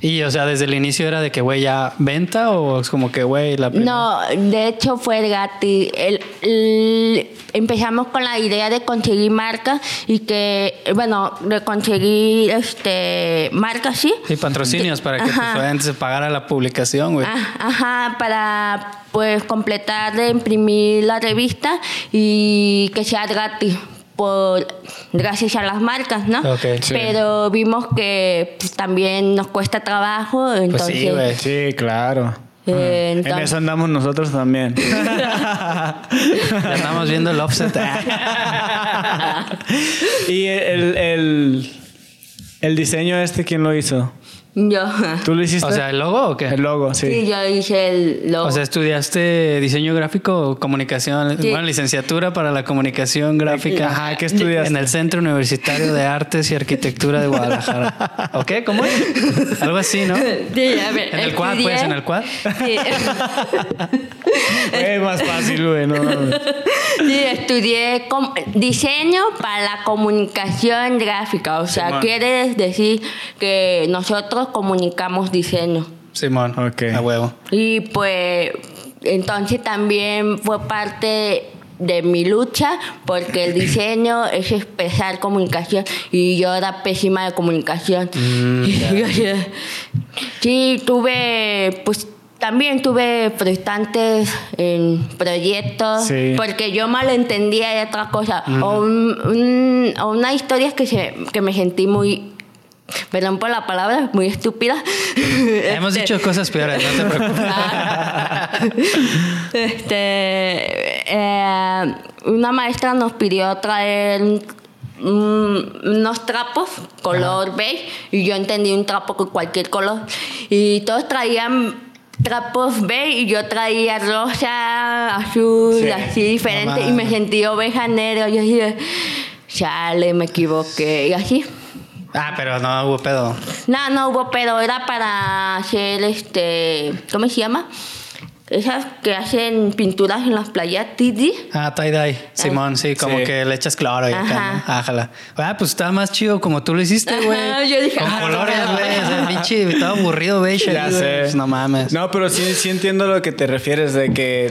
Y, o sea, desde el inicio era de que, güey, ya venta o es como que, güey, la primera? No, de hecho fue gratis. El- el- empezamos con la idea de conseguir marcas y que, bueno, de conseguir este, marcas, sí. Sí, patrocinios para que pues, se pagara la publicación, güey. Ah, Ajá, para pues completar de imprimir la revista y que sea gratis por gracias a las marcas, ¿no? Ok, sí. Pero vimos que pues, también nos cuesta trabajo, entonces sí, claro. Eh, En eso andamos nosotros también. *laughs* Ya estamos viendo el offset. *laughs* *laughs* y el, el, el diseño este, ¿quién lo hizo? Yo ¿Tú lo hiciste? o sea, ¿el logo o qué? el logo, sí. sí, yo hice el logo. O sea, ¿estudiaste diseño gráfico o comunicación? Sí. Bueno, licenciatura para la comunicación gráfica. Ajá, ¿qué estudiaste? En el Centro Universitario de Artes y Arquitectura de Guadalajara. *laughs* ¿O qué? ¿Cómo es? Algo así, ¿no? Sí, a ver, En el quad, pues, en el quad. Sí. Es más fácil, güey. No. Sí, estudié com- diseño para la comunicación gráfica. O sea, Simón. quiere decir que nosotros comunicamos diseño. Simón. Ok. A huevo. Y pues entonces también fue parte de mi lucha porque el diseño es expresar comunicación y yo era pésima de comunicación. Mm, *laughs* sí, tuve, pues también tuve frustrantes en proyectos Sí. porque yo malentendía de otra cosa o, un- un- o una historia que, se, que me sentí muy, perdón por la palabra, muy estúpida. Hemos Este, dicho cosas peores, no te *laughs* preocupes. Este, eh, una maestra nos pidió traer mm, unos trapos color beige y yo entendí un trapo con cualquier color y todos traían trapos beige y yo traía rosa, azul, Sí. así diferente y me sentí oveja negra. Yo dije, chale, me equivoqué y así. Ah, pero no hubo pedo. No, no hubo, pero era para hacer este. ¿Cómo se llama? Esas que hacen pinturas en las playas, Tidi. Ah, tie-dye. Simón, sí, como Sí. que le echas cloro y acá, Ajá. ¿no? Ájala. Ah, pues estaba más chido como tú lo hiciste, güey. Yo dije, Con ah, colores, güey. O sea, pinche, estaba aburrido, güey. Ya sé. Pues no mames. No, pero sí, sí entiendo a lo que te refieres de que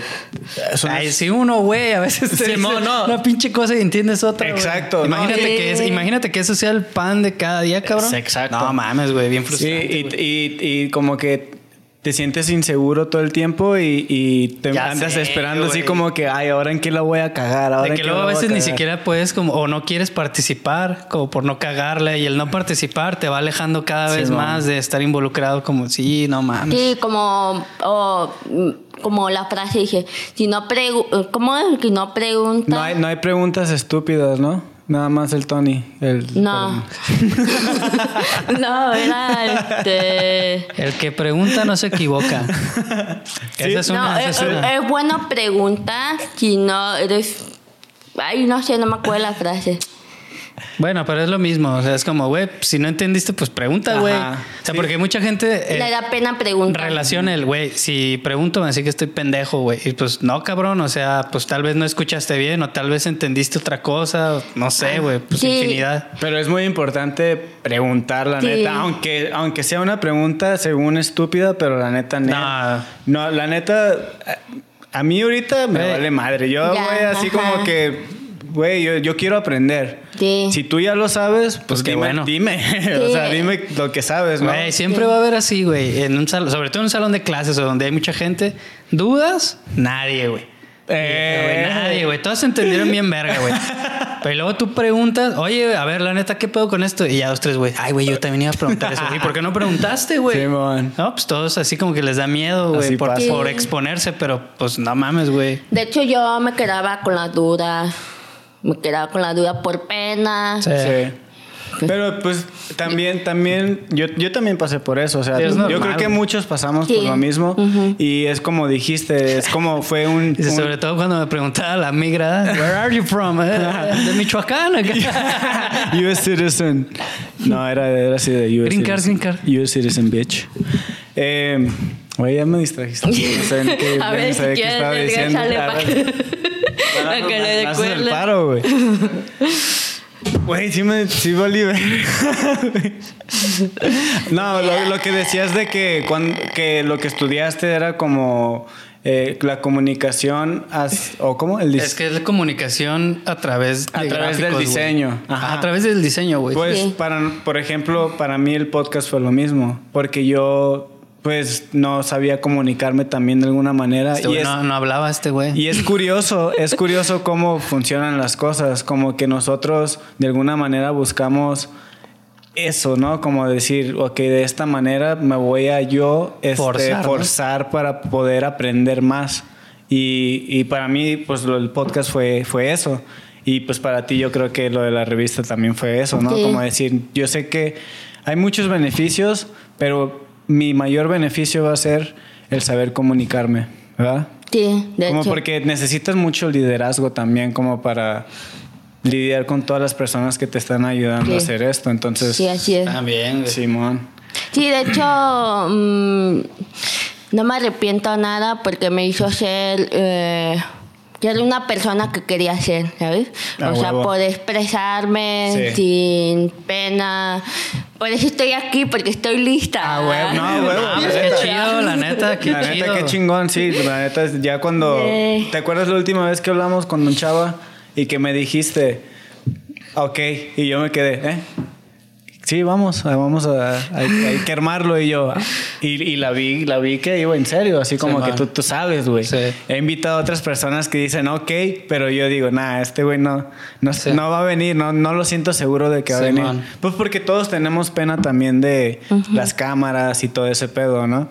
son- Ay, si uno, güey, a veces te Simón, dice no. una pinche cosa y entiendes otra. Exacto, no. Imagínate, Sí. que es- imagínate que eso sea el pan de cada día, cabrón. Exacto. No mames, güey, bien Sí, frustrante. y, güey. y, y como que te sientes inseguro todo el tiempo y, y te Ya andas sé, esperando así güey. como que, ay, ahora en qué la voy a cagar, ahora De en que qué luego a veces ni siquiera puedes como o no quieres participar como por no cagarle y el no participar te va alejando cada vez Simón. más de estar involucrado como sí, no mames. Sí, como, o, mm, como la frase dije, si no preguntas, ¿cómo es? Que no pregunta. No hay, no hay preguntas estúpidas, ¿no? Nada más el Tony. El, No. *laughs* no, era este. El que pregunta no se equivoca. *laughs* Esa es una, no, esa es, es una. es bueno preguntar si no eres. Ay, no sé, no me acuerdo la frase. Bueno, pero es lo mismo. O sea, es como, güey, si no entendiste, pues pregunta, güey. O sea, Sí. porque mucha gente eh, Le da pena preguntar. relaciona el, güey, si pregunto, me decir que estoy pendejo, güey. Y pues no, cabrón. O sea, pues tal vez no escuchaste bien o tal vez entendiste otra cosa. No sé, güey. Pues Sí. infinidad. Pero es muy importante preguntar, la Sí. neta. Aunque, aunque sea una pregunta según estúpida, pero la neta, net- No. no. la neta, a- mí ahorita me vale madre. Yo, güey, así ajá. como que, güey, yo, yo quiero aprender. Sí. Si tú ya lo sabes, pues, Pues qué dime, bueno. dime. *laughs* o Sí. sea, dime lo que sabes, ¿no? Güey, siempre va a haber así, güey. En un salón, sobre todo en un salón de clases o donde hay mucha gente. ¿Dudas? Nadie, güey. Eh. Güey, nadie, güey. Todos se entendieron bien verga, güey. *laughs* Pero luego tú preguntas, oye, a ver, la neta, ¿qué pedo con esto? Y ya dos, tres, güey. Ay, güey, yo también iba a preguntar eso. ¿Y por qué no preguntaste, güey? Simón. No, pues todos así como que les da miedo, güey, por, por exponerse, pero pues no mames, güey. De hecho, yo me quedaba con las dudas. Me quedaba con la duda por pena. Sí. Sí. Pero pues también, también, yo, yo también pasé por eso. O sea, Es yo normal, creo que muchos pasamos Sí. por lo mismo. Y es como dijiste, es como fue un. *laughs* Dice, un- sobre todo cuando me preguntaba la migra, where are you from? *laughs* Eh, De Michoacán. acá. *laughs* US citizen. No, era, era así de US Green card, citizen. green card. US citizen, bitch. Eh, Oye, ya me distrajiste. No sé en qué, A ver no si qué estaba diciendo. A ver. que, le el paro, güey. *laughs* Güey, sí me sí valí ver. *laughs* no, lo, lo que decías de que, que lo que estudiaste era como eh, la comunicación as- o cómo el Es que es la comunicación a través, A de través del gráficos, diseño. Ajá. A través del diseño, güey. Pues Sí. para, por ejemplo, para mí el podcast fue lo mismo, porque yo pues no sabía comunicarme también de alguna manera Este y es, no, no hablaba este güey. y es curioso, es curioso cómo funcionan las cosas, como que nosotros de alguna manera buscamos eso, ¿no? Como decir, ok, de esta manera me voy a yo este, Forzar, forzar, ¿no? para poder aprender más. Y, y para mí, pues lo del podcast fue, fue eso. Y pues para ti yo creo que lo de la revista también fue eso, ¿no? Sí. Como decir, yo sé que hay muchos beneficios, pero mi mayor beneficio va a ser el saber comunicarme, ¿verdad? Sí, de como hecho. porque necesitas mucho liderazgo también como para lidiar con todas las personas que te están ayudando Sí. a hacer esto. Entonces, Sí, así es. También. Simón. Sí, de hecho, mm, no me arrepiento nada porque me hizo ser, eh, que era una persona que quería ser, ¿sabes? Ah, o sea, huevo. poder expresarme Sí. sin pena. Por eso estoy aquí, porque estoy lista. Ah, huevo, no, huevo. Ah, pues qué chido, la neta, qué la chido. neta, qué chingón, sí. La neta, es ya cuando. ¿Te acuerdas la última vez que hablamos con Don Chava y que me dijiste, ok, y yo me quedé, ¿eh? Sí, vamos, ah, vamos a, hay, hay que armarlo y yo. Y, y la vi, la vi que iba en serio, así como Sí, que tú, tú sabes, güey. Sí. He invitado a otras personas que dicen, ok, pero yo digo, nah, este güey no, no, Sí. no va a venir, no, no lo siento seguro de que va a venir. man. Pues porque todos tenemos pena también de las cámaras y todo ese pedo, ¿no?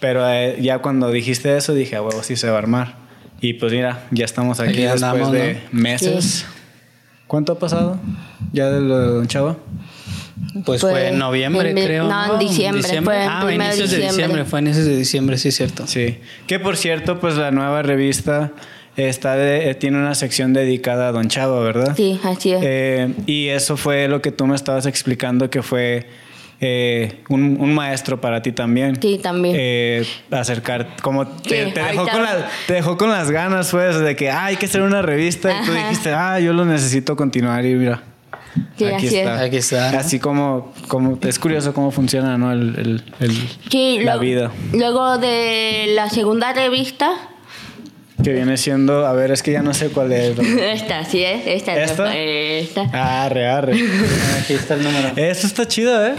Pero eh, ya cuando dijiste eso dije, a huevo, sí se va a armar. Y pues mira, ya estamos aquí Aquí después andamos, de meses. ¿Cuánto ha pasado? ¿Ya de lo de Don Chava? Pues Fue fue en noviembre, en creo. no, en diciembre, fue en ah, primero de inicios de diciembre. diciembre. Fue inicios de diciembre, sí, es cierto. Sí. Que por cierto, pues la nueva revista está de- eh, tiene una sección dedicada a Don Chava, ¿verdad? Sí, así es. Eh, y eso fue lo que tú me estabas explicando que fue eh, un, un maestro para ti también. Sí, también. Eh, acercar, como te, Sí, te dejó con la- te dejó con las ganas, pues, de que ah, hay que hacer una revista. Y tú dijiste, ah, yo lo necesito continuar. Y mira, Sí, aquí está. Aquí está. Así como, como es curioso cómo funciona, ¿no? El, el- el- Sí, la luego- vida. Luego de la segunda revista, Que viene siendo, a ver, es que ya no sé cuál es. *laughs* esta, sí es, esta. ¿Esta? Esta. Arre, arre. *laughs* Aquí está el número. Esto está chido, ¿eh?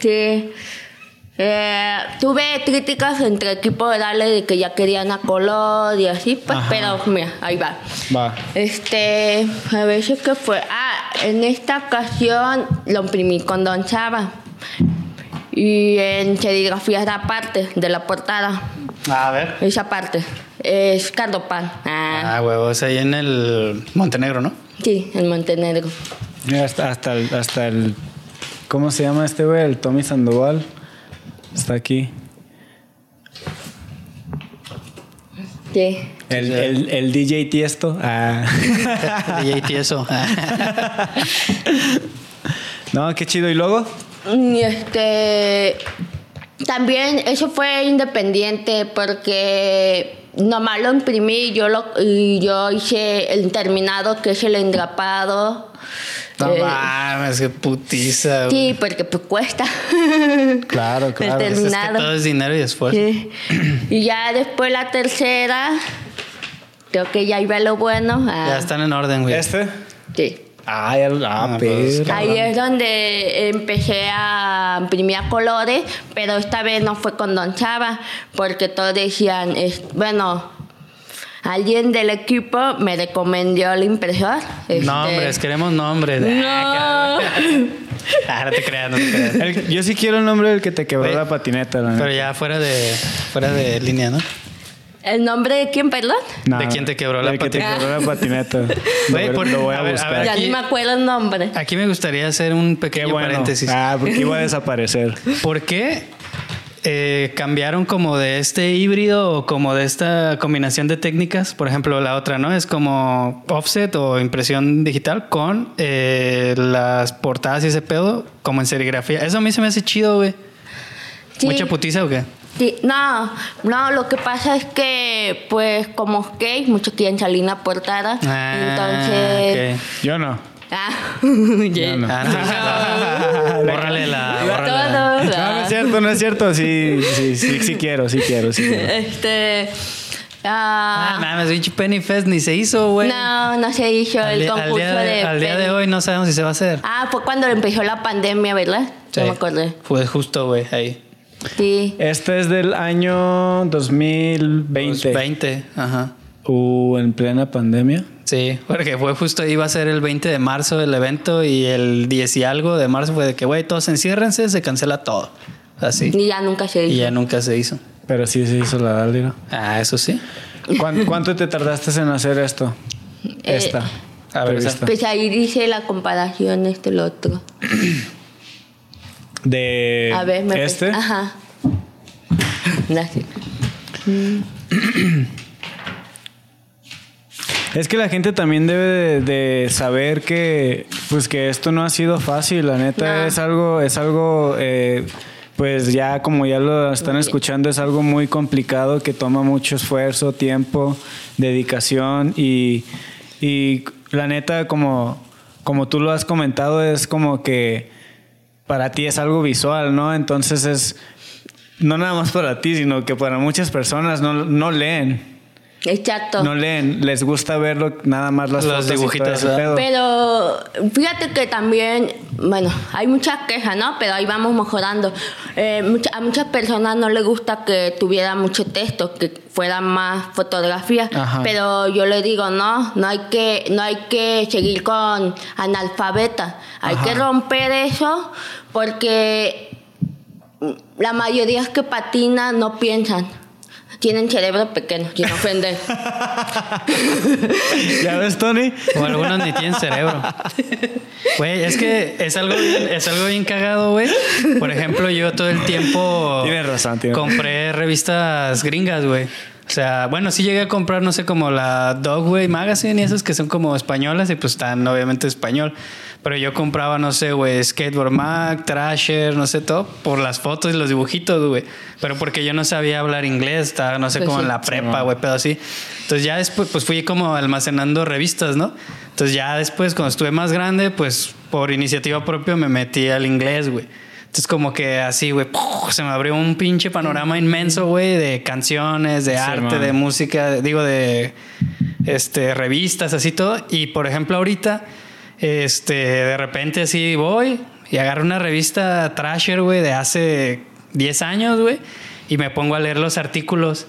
Sí. Eh, tuve críticas entre equipo de darle de que ya querían a color y así, pues, Ajá. pero mira, ahí va. Va. Este, a ver si qué fue. Ah, en esta ocasión lo imprimí con Don Chava. Y en serigrafía la parte de la portada. A ver. Esa parte. Es Cardopan. Ah, Ah, huevos, ahí en el Montenegro, ¿no? sí, en Montenegro. Hasta, hasta, el, hasta el. ¿Cómo se llama este güey? El Tommy Sandoval. Está aquí. Sí. El, el, el DJ Tiesto. Ah. *laughs* DJ Tieso. *laughs* no, qué chido. ¿Y luego? Y este. También eso fue independiente porque nomás lo imprimí yo lo, y yo hice el terminado que es el engrapado. No Eh, mames, qué putiza, güey. sí, porque pues cuesta. Claro, El *laughs* claro. Pues es que terminado. todo es dinero y esfuerzo. Sí. Y ya después la tercera, creo que ya iba lo bueno. ah, Ya están en orden, güey. ¿Este? Sí. Ah, ya lo- ah, Ah, pues. Ahí es donde empecé a imprimir a colores, pero esta vez no fue con Don Chava, porque todos decían, bueno, alguien del equipo me recomendó el impresor. este, Nombres, queremos nombres. No. *laughs* Ah, no te creas, no te creas. El- yo sí quiero el nombre del que te quebró la patineta. La Pero neta. ya fuera de, fuera de línea, ¿no? ¿El nombre de quién, perdón? No, ¿De quién te quebró la del que te patineta? quebró la patineta. *laughs* Por- lo voy a a, ver, a buscar. ver, Ya Aquí- ni me acuerdo el nombre. Aquí me gustaría hacer un pequeño bueno. paréntesis. Ah, porque iba a desaparecer. ¿Por qué eh, cambiaron como de este híbrido o como de esta combinación de técnicas? Por ejemplo, la otra, ¿no? Es como offset o impresión digital con eh, las portadas y ese pedo como en serigrafía. Eso a mí se me hace chido, güey. Sí. ¿Mucha putiza o qué? Sí, no, no, lo que pasa es que, pues, como skate, muchos quieren salir en la portada. Ah, entonces. ok. Yo no. Ah, *laughs* yeah. no. Ah, no. *laughs* bórrale la. bórrale la- Todos, No, no ah. es cierto, no es cierto. Sí, sí, sí, sí quiero, sí quiero, sí quiero. Este. Ah, ah, mames, pinche Penny Fest ni se hizo, güey. no, no se hizo Al, el al concurso día de, de. al día de hoy no sabemos si se va a hacer. Ah, fue cuando empezó la pandemia, ¿verdad? Sí. No me acordé. Fue justo, güey, ahí. Sí. Este es del año 2020. 20, ajá. Uh, en plena pandemia. Sí, porque fue justo, iba a ser el 20 de marzo el evento y el 10 y algo de marzo fue de que, güey, todos enciérrense, se cancela todo. Así. Y ya nunca se hizo. Y ya nunca se hizo. Pero sí se hizo la Dálira. Ah, eso sí. ¿Cuán- *laughs* ¿Cuánto te tardaste en hacer esto? Eh, Esta. a ver, revista. Pues ahí dice la comparación, este, el otro. *clears throat* De A ver, me este. Ajá. *clears throat* Así. *clears throat* Es que la gente también debe de, de saber que, pues que esto no ha sido fácil. La neta No. es algo, es algo eh, pues ya como ya lo están escuchando es algo muy complicado que toma mucho esfuerzo, tiempo, dedicación y, y la neta como, como tú lo has comentado es como que para ti es algo visual, ¿no? Entonces es no nada más para ti, sino que para muchas personas no, no leen. Exacto. No leen, les gusta verlo nada más las pedo. Pero fíjate que también, bueno, hay muchas quejas, ¿no? Pero ahí vamos mejorando. Eh, mucha- a muchas personas no les gusta que tuviera mucho texto, que fuera más fotografía. Ajá. Pero yo le digo, no, no hay que, no hay que seguir con analfabeta. Hay Ajá. que romper eso porque la mayoría que patinan no piensan. Tienen cerebro pequeño, sin ofender. *laughs* ¿Ya ves, Tony? O algunos ni tienen cerebro. Güey, es que es algo bien, es algo bien cagado, güey. Por ejemplo, yo todo el tiempo Tienes razón, tienes compré revistas gringas, güey. O sea, bueno, sí llegué a comprar, no sé, como la Dogway Magazine y esas que son como españolas y pues están obviamente español. Pero yo compraba, no sé, güey, Skateboard Mag, Thrasher, no sé, todo por las fotos y los dibujitos, güey. Pero porque yo no sabía hablar inglés, estaba, no sé, Pues como en la prepa, güey, pero así. Entonces ya después, pues fui como almacenando revistas, ¿no? Entonces ya después, cuando estuve más grande, pues por iniciativa propia me metí al inglés, güey. Entonces como que así, güey, se me abrió un pinche panorama inmenso, güey, de canciones, de Sí, arte, man. de música, de- digo, de este, revistas, así todo. Y por ejemplo, ahorita, este, de repente así voy y agarro una revista Trasher, güey, de hace 10 años, güey, y me pongo a leer los artículos.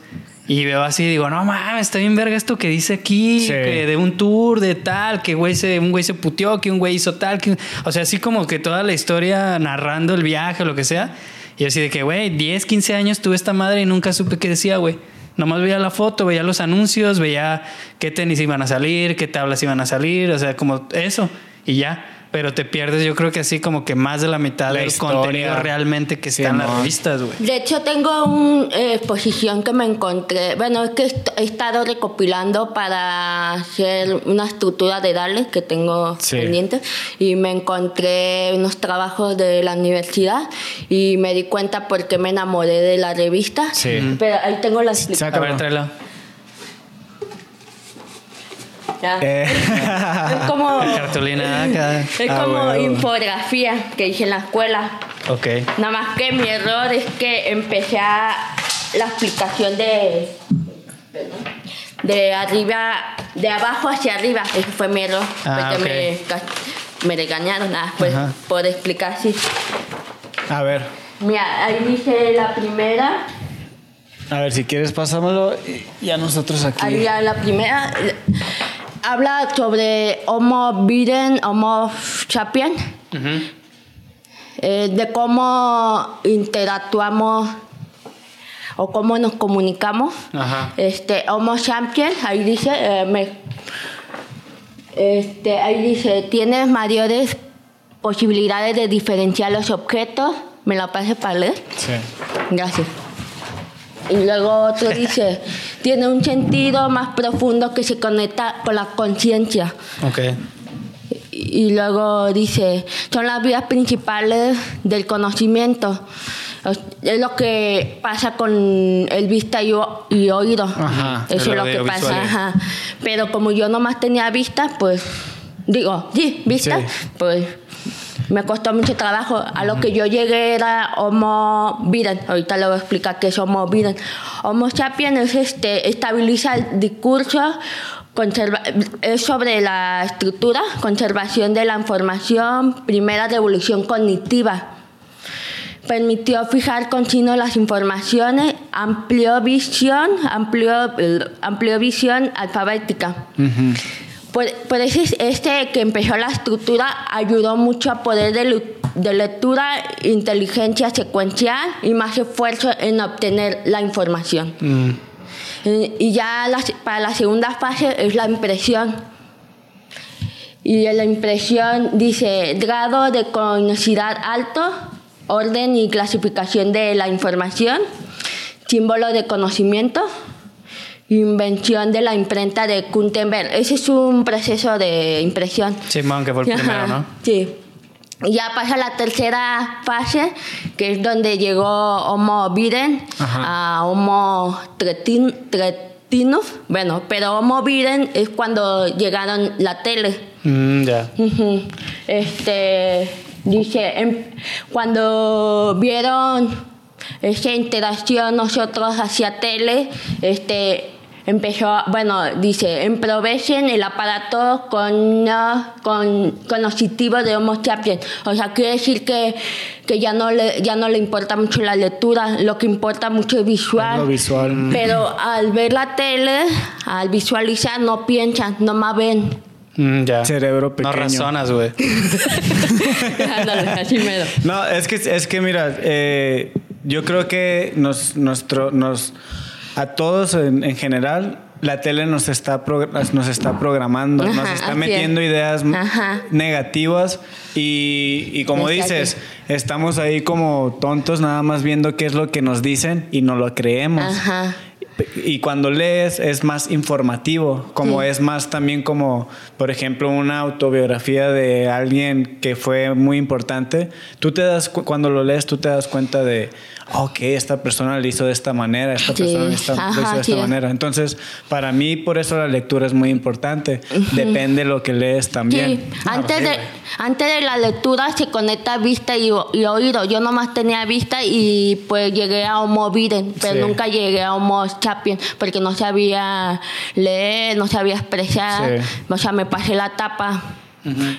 Y veo así, digo, no mames, está bien verga esto que dice aquí, Sí. que de un tour, de tal, que güey se, un güey se puteó, que un güey hizo tal, que, o sea, así como que toda la historia narrando el viaje o lo que sea. Y así de que, güey, 10, 15 años tuve esta madre y nunca supe qué decía, güey. Nomás veía la foto, veía los anuncios, veía qué tenis iban a salir, qué tablas iban a salir, o sea, como eso y ya. Pero te pierdes, yo creo que así como que más de la mitad La del historia. contenido realmente que Sí, está en las revistas, güey. De hecho, tengo una exposición que me encontré. Bueno, es que he estado recopilando para hacer una estructura de Dale que tengo Sí. pendiente. Y me encontré unos trabajos de la universidad y me di cuenta por qué me enamoré de la revista. Sí. Pero ahí tengo la explicación. Ya. Eh, *laughs* Es como, *laughs* Cartulina acá. es Ah, como infografía que hice en la escuela. Ok. Nada más que mi error es que empecé a la explicación de de arriba, de abajo hacia arriba. Ese fue mi error. Ah, porque me, me regañaron nada, pues Ajá. por explicar así. a ver, Mira, ahí dice la primera, a ver, si quieres pásamelo y ya nosotros aquí. ahí ya la primera habla sobre Homo Biden, Homo sapiens, Ujú. eh, de cómo interactuamos o cómo nos comunicamos. Ajá. Este, Homo sapiens, ahí dice, eh, me- este, ahí dice, tienes mayores posibilidades de diferenciar los objetos. ¿Me la pasé para leer? Sí. Gracias. Y luego otro dice, *laughs* tiene un sentido más profundo que se conecta con la conciencia. Ok. Y y luego dice, son las vías principales del conocimiento. Es- lo que pasa con el vista y, o- y oído. Ajá, Eso es lo que pasa. Ajá. Pero como yo nomás tenía vista, pues, digo, sí, vista, Sí. pues me costó mucho trabajo. A lo que yo llegué era Homo Biden. Ahorita le voy a explicar qué es Homo Biden. Homo sapiens es este, estabiliza el discurso, es sobre la estructura, conservación de la información, primera revolución cognitiva. Permitió fijar con signo las informaciones, amplió visión, amplió, amplió visión alfabética. Por, por eso es- este que empezó la estructura ayudó mucho a poder de, de lectura, inteligencia secuencial y más esfuerzo en obtener la información. Mm. Eh, Y ya la- para la segunda fase es la impresión. Y en la impresión dice grado de conocimiento alto, orden y clasificación de la información, símbolo de conocimiento, invención de la imprenta de Gutenberg. Ese es un proceso de impresión. Simón, que fue el primero, ¿no? Sí. ya pasa la tercera fase, que es donde llegó Homo Biden a Homo tretin, tretinus. Bueno, pero Homo Biden es cuando llegaron la tele. Mm, ya. Este dice em- cuando vieron esa interacción nosotros hacia tele, este empezó, bueno, dice, aprovechen el aparato con, con cognitivo de Homo sapiens. O sea, quiere decir que, que ya, no le, ya no le importa mucho la lectura, lo que importa mucho es visual. Lo visual. Pero al ver la tele, al visualizar, no piensan, nomás ven. Mm, ya. Cerebro No pequeño. razonas, güey. *laughs* No, es que, es que mira, eh, yo creo que nos, nuestro, nos, a todos en, en general, la tele nos está, nos está programando, nos está metiendo es. ideas Ajá. negativas y, y como Exacto. dices, estamos ahí como tontos nada más viendo qué es lo que nos dicen y no lo creemos. Ajá. Y cuando lees es más informativo, como Sí. es más también como, por ejemplo, una autobiografía de alguien que fue muy importante. Tú te das, cu- cuando lo lees, tú te das cuenta de, ok, esta persona lo hizo de esta manera, esta Sí. persona esta- lo hizo de esta sí. manera. Entonces, para mí, por eso la lectura es muy importante. Depende de lo que lees también. Sí, antes, de, antes de la lectura se conecta vista y, y oído. Yo nomás tenía vista y pues llegué a Homo Biden, pero nunca llegué a Homo sapiens porque no sabía leer, no sabía expresar. O sea, me pasé la tapa.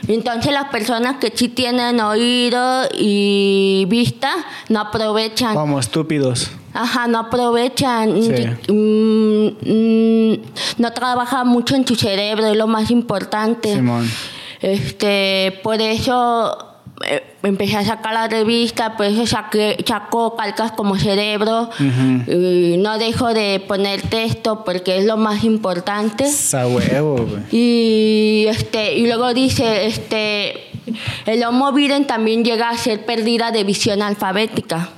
Entonces las personas que sí tienen oído y vista no aprovechan. Como estúpidos. Ajá, no aprovechan, Sí. mm, mm, no trabaja mucho en su cerebro, es lo más importante. Simón. Este, por eso empecé a sacar la revista, por eso saqué, saco calcas como cerebro. Y no dejo de poner texto porque es lo más importante. Sa huevo. Y este y luego dice este el Homo Biden también llega a ser pérdida de visión alfabética.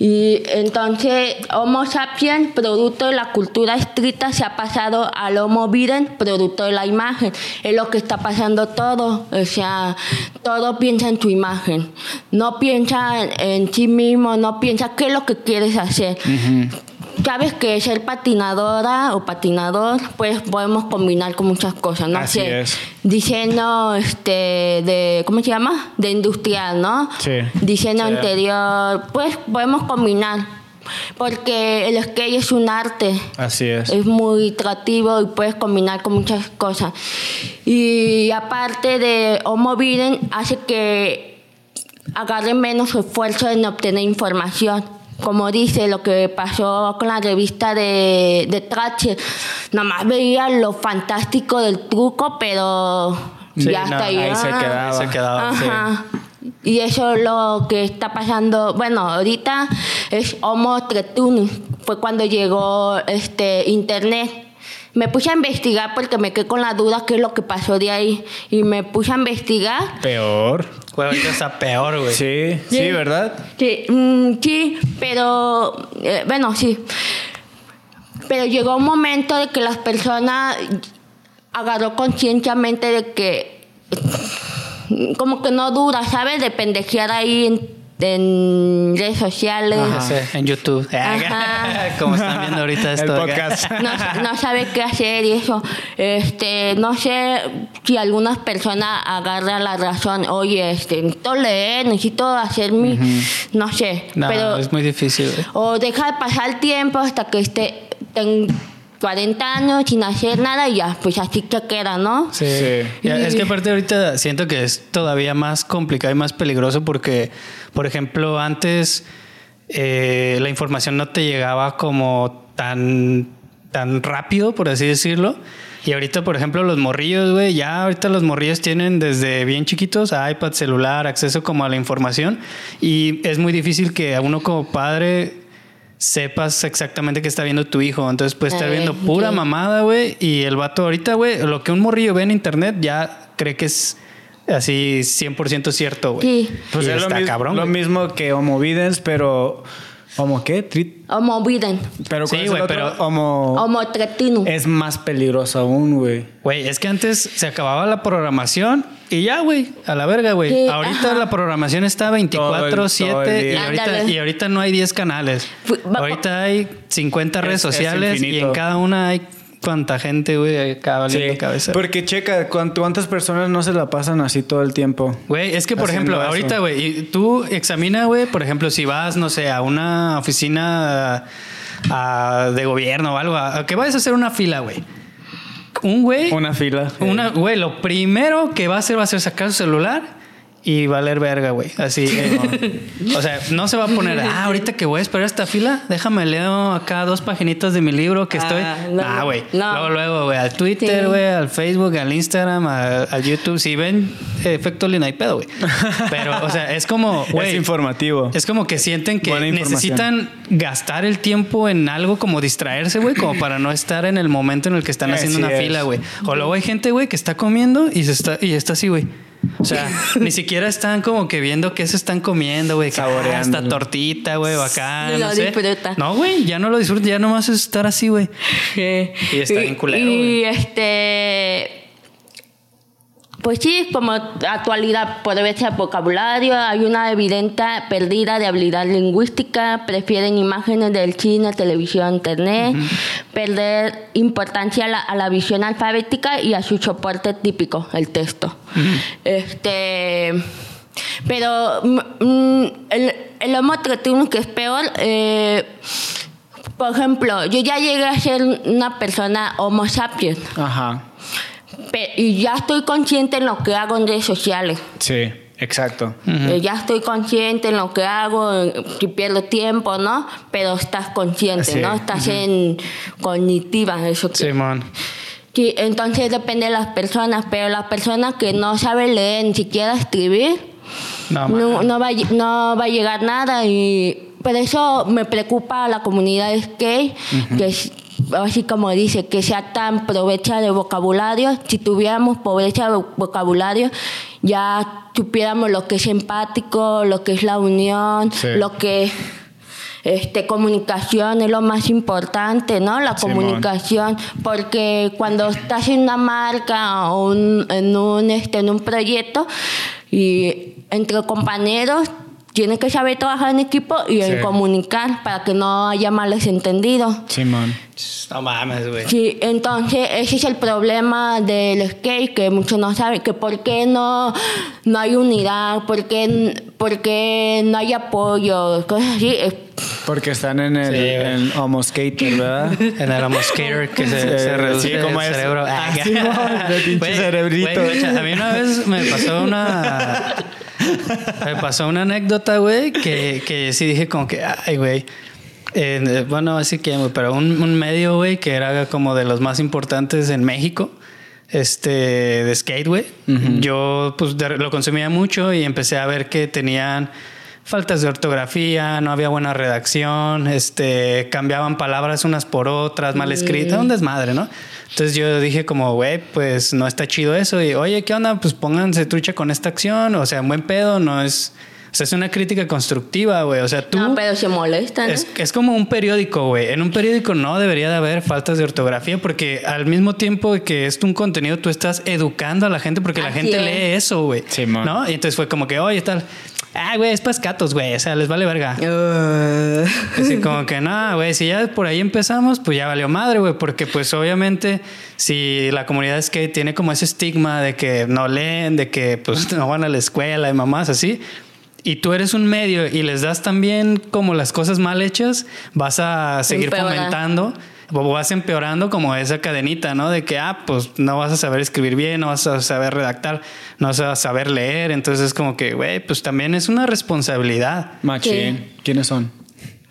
Y entonces Homo sapiens, producto de la cultura escrita, se ha pasado al Homo Biden, producto de la imagen. Es lo que está pasando todo. O sea, todo piensa en tu imagen. No piensa en sí mismo, no piensa qué es lo que quieres hacer. Sabes que ser patinadora o patinador, pues podemos combinar con muchas cosas, no Así es. Diseño este de ¿cómo se llama? De industrial, ¿no? Sí. Diseño Sí. interior, pues podemos combinar. Porque el skate es un arte. Así es. Es muy atractivo y puedes combinar con muchas cosas. Y aparte de Homo Biden, hace que agarre menos esfuerzo en obtener información. Como dice lo que pasó con la revista de, de Thatcher. Nomás veía lo fantástico del truco, pero Sí, ya no, está ahí. ahí se quedaba. Se quedaba, sí. Y eso es lo que está pasando. Bueno, ahorita es Homo Tretunus. Fue cuando llegó este internet. Me puse a investigar porque me quedé con la duda qué es lo que pasó de ahí. Y me puse a investigar. Peor. Güey, ahorita está peor, güey. Sí, sí, ¿verdad? Sí, mm, sí, pero eh, bueno, sí. Pero llegó un momento de que las personas agarró conscientemente de que como que no dura, ¿sabes? De pendejear ahí en, en redes sociales. En YouTube. Ajá. *laughs* Como están viendo ahorita esto. El podcast. *laughs* no, no sabe qué hacer y eso. Este, no sé si algunas personas agarran la razón, oye, este, necesito leer, necesito hacer mi, no sé, No, pero es muy difícil, güey. o deja de pasar el tiempo hasta que esté ten 40 años sin hacer nada y ya, pues así te queda, ¿no? Sí. Sí. Ya, es que aparte ahorita siento que es todavía más complicado y más peligroso porque, por ejemplo, antes eh, la información no te llegaba como tan, tan rápido, por así decirlo. Y ahorita, por ejemplo, los morrillos, güey, ya ahorita los morrillos tienen desde bien chiquitos iPad, celular, acceso como a la información. Y es muy difícil que a uno como padre sepas exactamente qué está viendo tu hijo. Entonces puedes estar viendo pura mamada, güey. Y el vato ahorita, güey, lo que un morrillo ve en internet ya cree que es así 100% cierto, güey. Sí. Pues Y es está cabrón. lo mismo que Homo Videns, pero ¿Homo qué? Trit- Homo Biden. Pero Sí, ¿cuál es el güey, pero- Homo... Homo Tretinum. Es más peligroso aún, güey. Güey, es que antes se acababa la programación y ya, güey, a la verga, güey. Sí, ahorita ajá. la programación está Todo el- 24/7 todo el y ahorita, y ahorita no hay 10 canales. Ahorita hay 50 redes Es- es sociales y en cada una hay cuánta gente, güey, acá valiendo Sí, cabeza. porque checa, ¿cuán- ¿cuántas personas no se la pasan así todo el tiempo? Güey, es que por ejemplo, eso. ahorita, güey, y tú examina, güey, por ejemplo, si vas, no sé, a una oficina de gobierno o algo, a, a que vayas a hacer una fila, güey. Un güey, Una fila. una, güey, lo primero que va a hacer va a ser sacar su celular y valer verga, güey. Así, eh, o sea, no se va a poner, ah, ahorita que voy a esperar esta fila, déjame leo acá dos paginitas de mi libro que estoy. Ah, no, ah, güey. no. Luego, luego, güey, al Twitter, Sí. güey, al Facebook, al Instagram, al, al YouTube. Si ven efecto Lina y pedo, güey. Pero, o sea, es como, güey. es informativo. Es como que sienten que necesitan gastar el tiempo en algo como distraerse, güey, como para no estar en el momento en el que están *laughs* haciendo Así una es. fila, güey. O luego hay gente, güey, que está comiendo y se está y está así, güey. O sea, ni siquiera están como que viendo qué se están comiendo, güey. ah, Saboreando. Esta tortita, güey, o acá, Ni no lo sé. disfruta. No, güey, ya no lo disfruta, ya nomás es estar así, güey. *laughs* Y está bien culero, Y güey. este. Pues sí, como actualidad, por ver vocabulario, hay una evidente pérdida de habilidad lingüística, prefieren imágenes del cine, televisión, internet, perder importancia a la, a la visión alfabética y a su soporte típico, el texto. Este. Pero mm, mm, el, el homo tretinus, que es peor, eh, por ejemplo, yo ya llegué a ser una persona homo sapiens Ajá. Pe- y ya estoy consciente en lo que hago en redes sociales. Sí, exacto. Eh, Ya estoy consciente en lo que hago, si pierdo tiempo, ¿no? Pero estás consciente, Así ¿no? es. Estás en cognitiva, eso que... Simón. Sí, entonces depende de las personas, pero las personas que no saben leer ni siquiera escribir, No, no, no va, no va a llegar nada y por eso me preocupa la comunidad skate, que es, así como dice, que sea tan pobreza de vocabulario. Si tuviéramos pobreza de vocabulario, ya supiéramos lo que es empático, lo que es la unión, Sí. lo que este comunicación es lo más importante, ¿no? La Simón. comunicación, porque cuando estás en una marca o un- en un este en un proyecto y entre compañeros tienes que saber trabajar en equipo y en Sí. comunicar para que no haya males entendidos. Simón. No mames, güey. Sí, entonces ese es el problema del skate, que muchos no saben, que por qué no, no hay unidad, por qué, por qué no hay apoyo, cosas así. Porque están en el, Sí, güey. en Homo Skater, ¿verdad? *laughs* En el skater que se, Sí, se reduce sí, el como es. cerebro. Ah, sí, de *laughs* pinche cerebrito. guacha, a mí una vez me pasó una... Me pasó una anécdota, güey, que, que sí dije como que, ay, güey. Eh, bueno, así que, pero un, un medio, güey, que era como de los más importantes en México, este, de skate, güey. Yo, pues, lo consumía mucho y empecé a ver que tenían faltas de ortografía, no había buena redacción, este, cambiaban palabras unas por otras, mal escritas, un desmadre, ¿no? Entonces yo dije como, güey, pues no está chido eso. Y, oye, ¿qué onda? Pues pónganse trucha con esta acción. O sea, buen pedo, no es... O sea, es una crítica constructiva, güey. O sea, tú... no, pero se molestan. ¿no? Es, es como un periódico, güey. En un periódico no debería de haber faltas de ortografía porque al mismo tiempo que es un contenido, tú estás educando a la gente porque la Así gente es. lee eso, güey. Simón. ¿No? Y entonces fue como que, oye, tal. Ah, güey, es pascatos, güey. O sea, les vale verga. Uh, Así como *laughs* que no, güey, si ya por ahí empezamos, pues ya valió madre, güey, porque pues obviamente si la comunidad skate tiene como ese estigma de que no leen, de que pues *laughs* no van a la escuela y mamás así, y tú eres un medio y les das también como las cosas mal hechas, vas a seguir Empeorar. fomentando vas empeorando como esa cadenita, ¿no? De que, ah, pues no vas a saber escribir bien, no vas a saber redactar, no vas a saber leer. Entonces es como que, güey, pues también es una responsabilidad. Machín. ¿Quiénes son?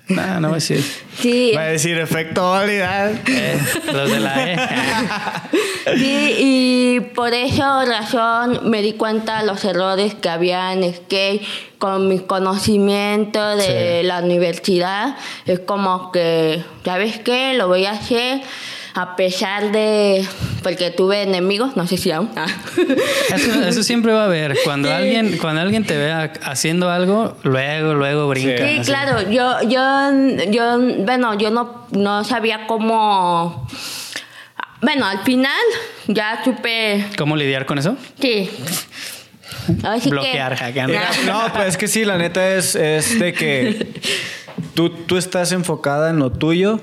No, no voy a decir. sí, Va a decir efecto válida. Eh, los de la E. *laughs* sí, y por esa razón me di cuenta de los errores que había en skate con mi conocimiento de Sí. la universidad. Es como que, ¿sabes qué? Lo voy a hacer. A pesar de, porque tuve enemigos, no sé si aún. ah. *laughs* Eso, eso siempre va a haber. Cuando Sí. alguien, cuando alguien te vea haciendo algo, luego, luego brinca. Sí, así. claro, yo, yo, yo, bueno, yo no, no sabía cómo, bueno, al final ya supe, ¿Cómo lidiar con eso? sí. Así que- Bloquear, hackear. Mira, No, pues es que sí, la neta es, es de que tú, tú estás enfocada en lo tuyo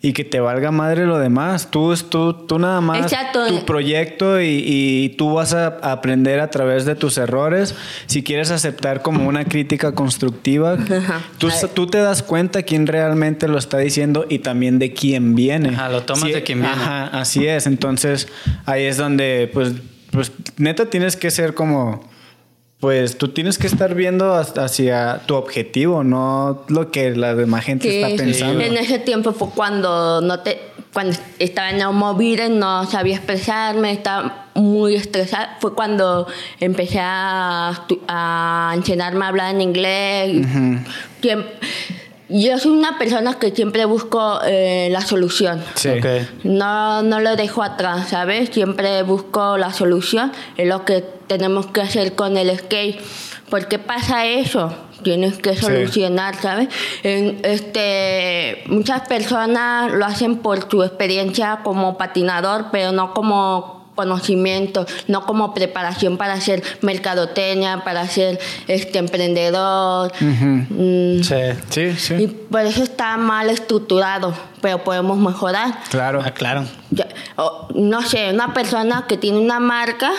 y que te valga madre lo demás. Tú, es- tú, tú nada más Exacto. tu proyecto y, y tú vas a aprender a través de tus errores. Si quieres aceptar como una crítica constructiva, *laughs* Ajá. tú, tú te das cuenta quién realmente lo está diciendo y también de quién viene. Ajá, lo tomas Sí, de quién viene. Ajá, así es. Entonces ahí es donde, pues, pues neta tienes que ser como pues tú tienes que estar viendo hacia tu objetivo, no lo que la demás gente Sí, está pensando. En ese tiempo fue cuando no te cuando estaba en Neumovire, no sabía expresarme, estaba muy estresada. Fue cuando empecé a, a enseñarme a hablar en inglés. Yo soy una persona que siempre busco eh, la solución. Sí. Ok. No, no lo dejo atrás, ¿sabes? Siempre busco la solución. Es lo que tenemos que hacer con el skate. ¿Por qué pasa eso? Tienes que solucionar, ¿sabes? En, este, muchas personas lo hacen por su experiencia como patinador, pero no como conocimiento, no como preparación para ser mercadoteña, para ser este emprendedor. Mm, Sí. Sí, y sí. por eso está mal estructurado, pero podemos mejorar. Claro. Ah, claro. No sé, una persona que tiene una marca,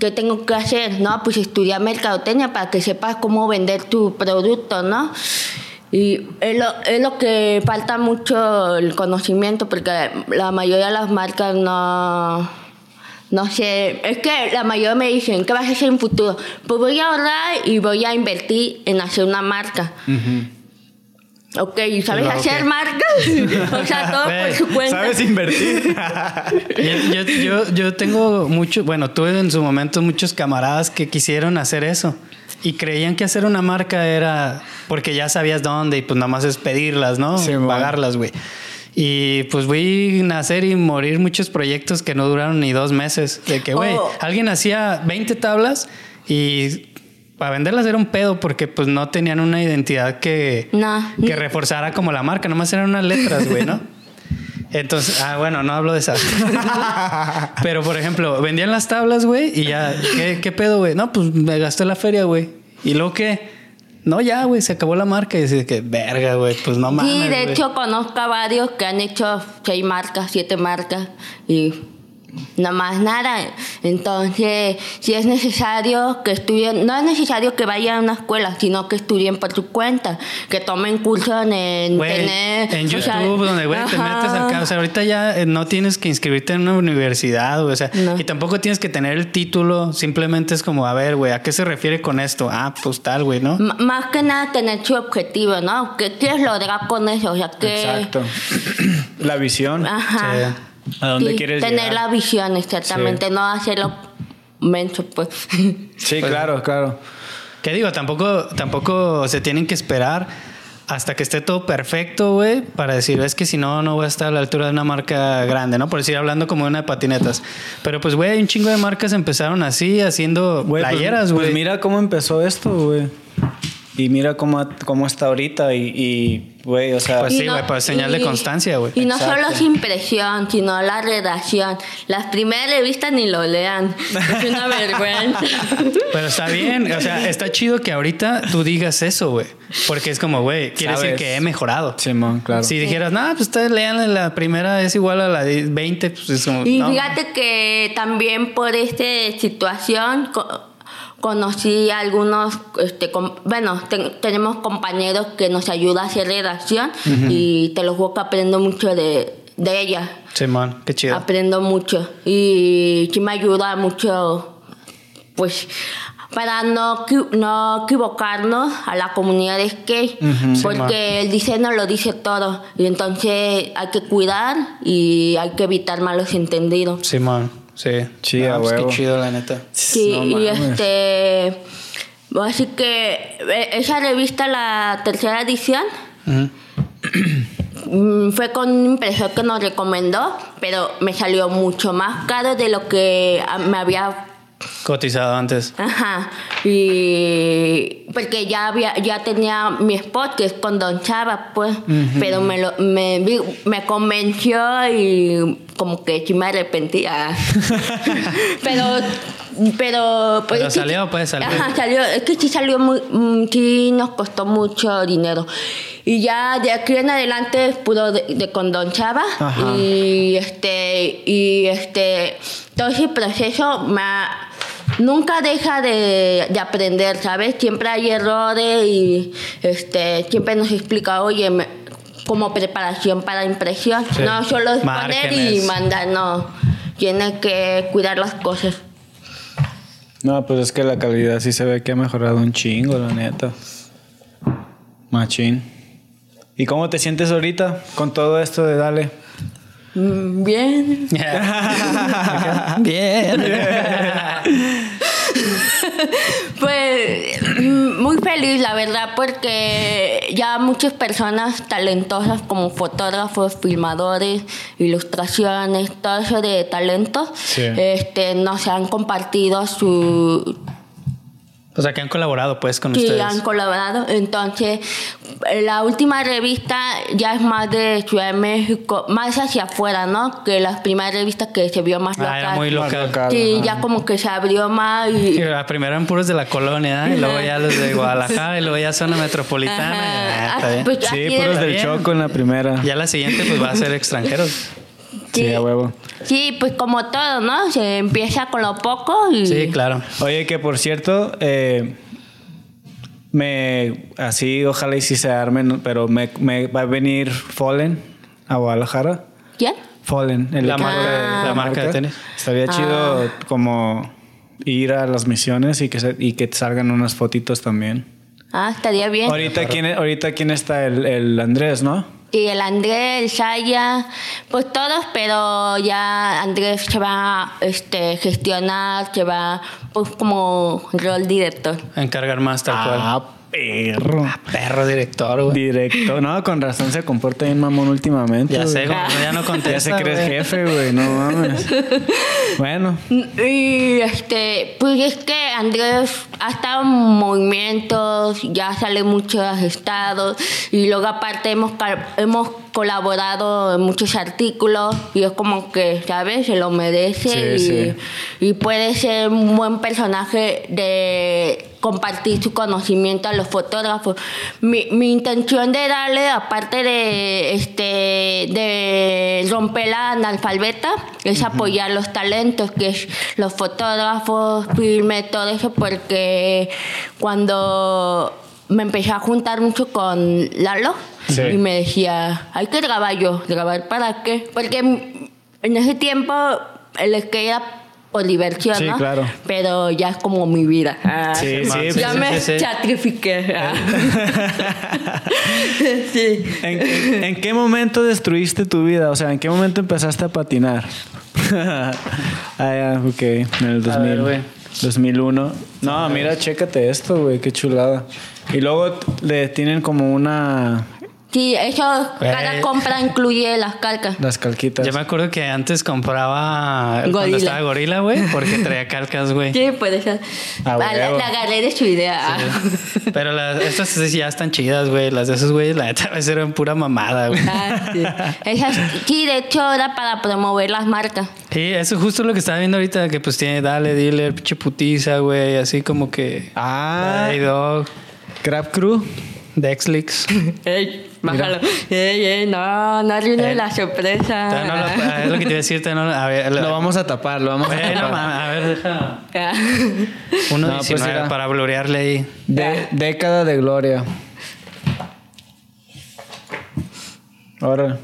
¿qué tengo que hacer? No, pues estudiar mercadotecnia para que sepas cómo vender tu producto, ¿no? Y es lo, es lo que falta mucho el conocimiento, porque la mayoría de las marcas no... No sé, es que la mayoría me dicen, ¿qué vas a hacer en futuro? Pues voy a ahorrar y voy a invertir en hacer una marca. Ok, ¿y ¿sabes hacer qué? marcas? *laughs* o sea, todo por su cuenta. ¿Sabes invertir? *laughs* Yo, yo, yo, tengo mucho, bueno, tuve en su momento muchos camaradas que quisieron hacer eso y creían que hacer una marca era porque ya sabías dónde y pues nada más es pedirlas, ¿no? Sí. Pagarlas, güey. Y pues vi nacer y morir muchos proyectos que no duraron ni dos meses. De que, güey, Oh. alguien hacía 20 tablas y para venderlas era un pedo porque pues no tenían una identidad que, No. que reforzara como la marca, nomás eran unas letras, güey, ¿no? Entonces, ah, bueno, no hablo de esas. *laughs* Pero, por ejemplo, vendían las tablas, güey, y ya, ¿qué, qué pedo, güey? No, pues me gasté la feria, güey. ¿Y luego qué? No, ya, güey, se acabó la marca. Y dice que, verga, güey, pues no mames. Sí, de güey". hecho conozco a varios que han hecho seis marcas, siete marcas y no más nada. Entonces, si es necesario que estudien, no es necesario que vayan a una escuela, sino que estudien por su cuenta, que tomen cursos en Güey, internet. en o YouTube, sea, donde, güey, te metes acá. O sea, ahorita ya eh, no tienes que inscribirte en una universidad, güey. O sea, No. y tampoco tienes que tener el título. Simplemente es como, a ver, güey, ¿a qué se refiere con esto? Ah, pues tal, güey, ¿no? M- Más que nada tener su objetivo, ¿no? ¿Qué quieres lograr con eso? O sea, que... Exacto. *clears throat* La visión. Ajá. Sí. ¿A dónde Sí, quieres Tener llegar? la visión, exactamente, no hacerlo menso, pues. *laughs* Sí, claro, claro. Que digo, tampoco, tampoco se tienen que esperar hasta que esté todo perfecto, güey, para decir, es que si no, no voy a estar a la altura de una marca grande, ¿no? Por decir, hablando como de una de patinetas. Pero pues, güey, hay un chingo de marcas empezaron así, haciendo pues- playeras, güey. Pues, mira cómo empezó esto, güey. Y mira cómo, cómo está ahorita y, y, güey, o sea... Pues Y sí, güey, pues señal de y- constancia, güey. Y no Exacto. solo es impresión, sino la redacción. Las primeras revistas ni lo lean. Es una *laughs* vergüenza. Pero está bien, o sea, está chido que ahorita tú digas eso, güey. Porque es como, güey, quiere decir Sabes. que he mejorado. Simón, claro. Si dijeras, no, pues ustedes lean la primera es igual a la de 20, pues es como. Y no. fíjate que también por esta situación conocí a algunos, este, com- bueno, ten- tenemos compañeros que nos ayudan a hacer redacción y te lo juro que aprendo mucho de, de ella. Simón, qué chido. Aprendo mucho y sí me ayuda mucho, pues, para no, no equivocarnos a la comunidad de skate, porque el diseño lo dice todo y entonces hay que cuidar y hay que evitar malos entendidos. Simón, sí. Sí, a pues. Qué chido, la neta. Sí, No y mames. este, así que eh, esa revista, la tercera edición, mm, fue con un impresor que nos recomendó, pero me salió mucho más caro de lo que ah, me había Cotizado antes. Ajá. Y porque ya había, ya tenía mi spot que es con Don Chava, pues. Pero me lo, me, me convenció y como que sí me arrepentía. *laughs* pero, pero pues. Pero salió, pues, salió. Ajá, salió. Es que sí salió muy, mm, sí nos costó mucho dinero. Y ya de aquí en adelante puro de, de con Don Chava. Ajá. Y este, y este, todo ese proceso me ha- nunca deja de, de aprender, ¿sabes? Siempre hay errores y este, siempre nos explica, oye, me- como preparación para impresión. Sí. No solo es poner y mandar, no. Tiene que cuidar las cosas. No, pues es que la calidad sí se ve que ha mejorado un chingo, la neta. Machín. ¿Y cómo te sientes ahorita con todo esto de Dale? Mm, Bien. *laughs* *laughs* Bien. *laughs* *laughs* Pues mm, muy feliz, la verdad, porque ya muchas personas talentosas como fotógrafos, filmadores, ilustraciones, todo eso de talentos, Sí. este, nos han compartido su, O sea, que han colaborado pues con Sí, ustedes. han colaborado. Entonces, la última revista ya es más de Ciudad de México, más hacia afuera, ¿no? Que las primeras revistas que se vio más Ah, local. era muy local. local. Sí, Ajá. ya como que se abrió más y... Sí, la primera eran puros de la colonia, y luego ya los de Guadalajara, y luego ya zona metropolitana. y, ah, Ajá. está bien. Pues Sí, puros del bien. Choco en la primera. Ya la siguiente pues va a ser extranjeros. Sí, a huevo. Sí, pues como todo, ¿no? Se empieza con lo poco y... Sí, claro. Oye, que por cierto, eh, me así, ojalá y sí se armen, pero me, me va a venir Fallen a Guadalajara. ¿Quién? Fallen, el La marca de- la marca de tenis. Estaría Ah. chido como ir a las misiones y que, se- y que salgan unas fotitos también. Ah, estaría bien. Ahorita quién, ahorita quién está el, el Andrés, ¿no? Y el Andrés, el Saya, pues todos, pero ya Andrés se va a este, gestionar, se va pues como rol director. A encargar más tal cual. Ah, perro. Perro director, güey. Directo. No, con razón se comporta bien mamón últimamente. Ya sé, güey. güey, ya no *laughs* contesta. Ya se cree güey. jefe, güey. No mames. bueno. Y este, pues es que Andrés ha estado en movimientos, ya sale mucho de los estados, y luego aparte hemos, hemos colaborado en muchos artículos, y es como que, ¿sabes? Se lo merece Sí, y, sí. y puede ser un buen personaje de compartir su conocimiento a los fotógrafos. Mi, mi intención de darle, aparte de este de romper la analfabeta, es apoyar los talentos, que es los fotógrafos, filme, todo eso, porque cuando me empecé a juntar mucho con Lalo Sí. y me decía, hay que grabar yo, grabar para qué, porque en ese tiempo el skate era por diversión, Sí, ¿no? claro. Pero ya es como mi vida. Ah, Sí, sí, sí. ya sí, me sí, sí. sacrifiqué. ah. *laughs* *laughs* sí. ¿En, en, en qué momento destruiste tu vida? O sea, ¿en qué momento empezaste a patinar? *laughs* ah, ya, ok. En el 2000, ver, güey. 2001. No, mira, chécate esto, güey. Qué chulada. Y luego le tienen como una... Sí, eso, cada Güey. compra incluye las calcas. Las calquitas. Yo me acuerdo que antes compraba cuando estaba gorila, güey, porque traía calcas, güey. Sí, puede ser. Ah, Ah, la, la agarré de su idea. *laughs* Pero las, estas ya están chidas, güey. Las de esos güeyes, la neta, veces eran pura mamada, güey. Ah, sí. Esas, sí, de hecho era para promover las marcas. Sí, eso es justo lo que estaba viendo ahorita, que pues tiene Dale, Dealer, pinche putiza, güey, así como que... Ah, Dog, Crab Crew. Dexlix. *laughs* Ey, bájalo. Ey, ey, no, no arruines Eh, la sorpresa. Todavía no lo- ah, es lo que te iba a decir, no lo- a ver, Lo vamos a tapar, lo vamos a tapar. a ver, deja. Ah. Uno No, pues, 19 mira. para blurearle ahí. De- década de gloria. Ahora.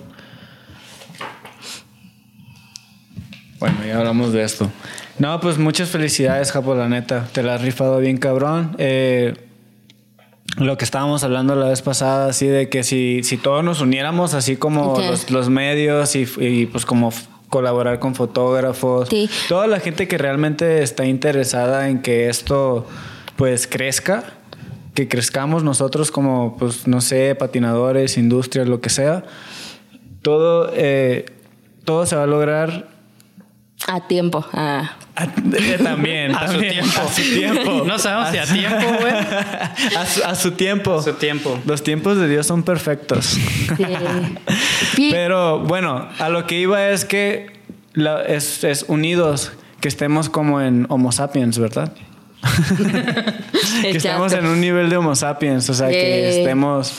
Bueno, ya hablamos de esto. No, pues muchas felicidades, Japo, la neta. Te la has rifado bien, cabrón. Eh, lo que estábamos hablando la vez pasada, así de que si, si todos nos uniéramos, así como los, los medios y, y, pues como colaborar con fotógrafos, Sí. toda la gente que realmente está interesada en que esto pues crezca, que crezcamos nosotros como pues no sé, patinadores, industria, lo que sea, todo, eh, todo se va a lograr A tiempo. Ah. A- *laughs* eh, también, A su tiempo. A su tiempo. No sabemos si a tiempo, güey. A su, a su tiempo. A su tiempo. Los tiempos de Dios son perfectos. Sí. *laughs* Pero bueno, a lo que iba es que la- es, es unidos, que estemos como en Homo sapiens, ¿verdad? *laughs* que estemos en un nivel de Homo sapiens, o sea, que estemos,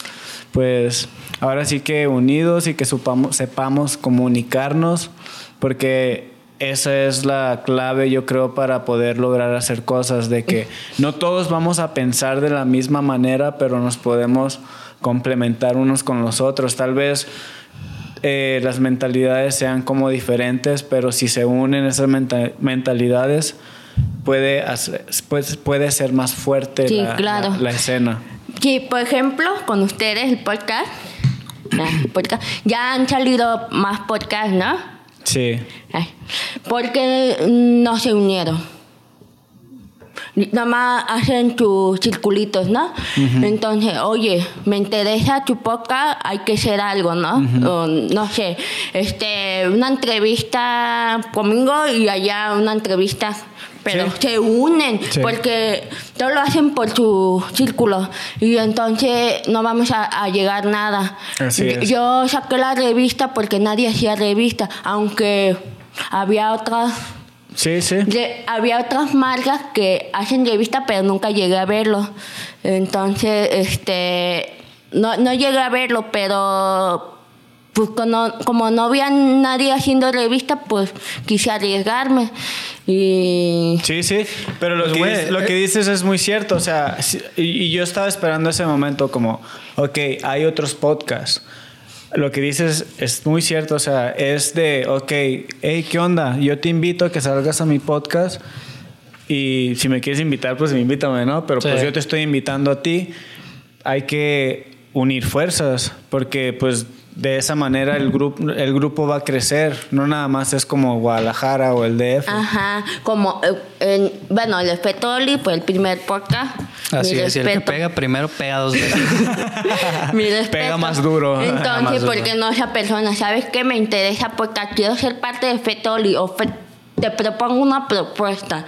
pues, ahora sí que unidos y que supamos, sepamos comunicarnos, porque esa es la clave, yo creo, para poder lograr hacer cosas, de que *laughs* no todos vamos a pensar de la misma manera, pero nos podemos complementar unos con los otros. Tal vez eh, las mentalidades sean como diferentes, pero si se unen esas menta- mentalidades, puede, hacer- pues, puede ser más fuerte Sí, la, claro. la- la escena. Sí, por ejemplo, con ustedes el podcast, ah, podcast, ya han salido más podcasts, ¿no? Sí. Ay, porque no se unieron. Nada más hacen tus circulitos, ¿no? Entonces, oye, me interesa tu podcast, hay que hacer algo, ¿no? O, no sé, este, una entrevista conmigo y allá una entrevista, pero Sí. se unen Sí. porque todos lo hacen por su círculo y entonces no vamos a, a llegar nada. Así es. Yo saqué la revista porque nadie hacía revista, aunque había otras Sí, sí. de- había otras marcas que hacen revista, pero nunca llegué a verlo. Entonces, este, no, no llegué a verlo, pero pues como, como no había nadie haciendo revista, pues quise arriesgarme. Y Sí, sí, pero lo, Pues, que, lo eh. que dices es muy cierto, o sea, y, y yo estaba esperando ese momento como, ok, hay otros podcasts. Lo que dices es muy cierto, o sea, es de, ok, hey, ¿qué onda? Yo te invito a que salgas a mi podcast y si me quieres invitar, pues invítame, ¿no? Pero pues Sí. yo te estoy invitando a ti. Hay que unir fuerzas porque pues de esa manera el grupo, el grupo va a crecer, no nada más es como Guadalajara o el DF. Ajá, como, eh, en- bueno, el Fetoli fue el primer podcast. Así Mi es, y el que respeto. pega primero pega dos veces. *laughs* Mi respeto. Pega más duro. Entonces, Más duro. porque no esa persona, ¿sabes qué? Me interesa porque quiero ser parte de Fetoli o Fe- te propongo una propuesta.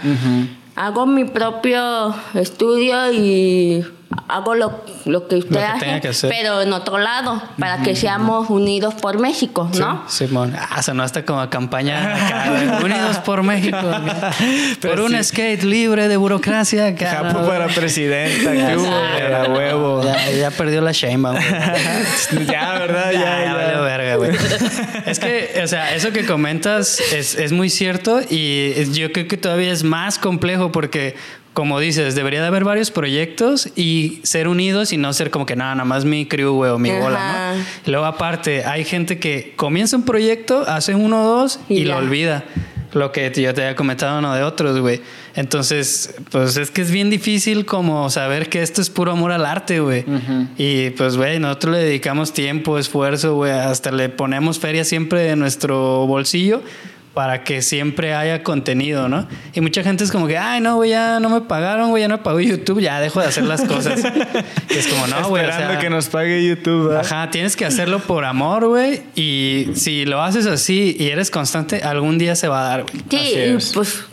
Hago mi propio estudio y hago lo, lo que usted Lo que hace, tenga que hacer. pero en otro lado, para que seamos unidos por México, ¿no? Simón. Ah, sonó hasta como campaña acá. *laughs* Unidos por México. *laughs* por un sí. skate libre de burocracia. acá, Japo para presidenta, Ya que hubo, era huevo. Ya, ya perdió la güey. *laughs* ya, ¿verdad? Ya, Ya, ya verga, güey. Es que, o sea, eso que comentas es, es muy cierto y yo creo que todavía es más complejo porque, como dices, debería de haber varios proyectos y ser unidos y no ser como que nada, nada más mi crew, güey, o mi Ajá. bola, ¿no? Y luego, aparte, hay gente que comienza un proyecto, hace uno o dos y, Y lo olvida. Lo que yo te había comentado uno de otros, güey. Entonces, pues es que es bien difícil como saber que esto es puro amor al arte, güey. Y pues, güey, nosotros le dedicamos tiempo, esfuerzo, güey. Hasta le ponemos feria siempre de nuestro bolsillo para que siempre haya contenido, ¿no? Y mucha gente es como que, ay, no, güey, ya no me pagaron, güey, ya no me pagó YouTube, ya dejo de hacer las cosas. Y *laughs* es como, no, güey. o Esperando sea, que nos pague YouTube. ¿verdad? Ajá, tienes que hacerlo por amor, güey. Y si lo haces así y eres constante, algún día se va a dar, güey. Sí, Así y es. pues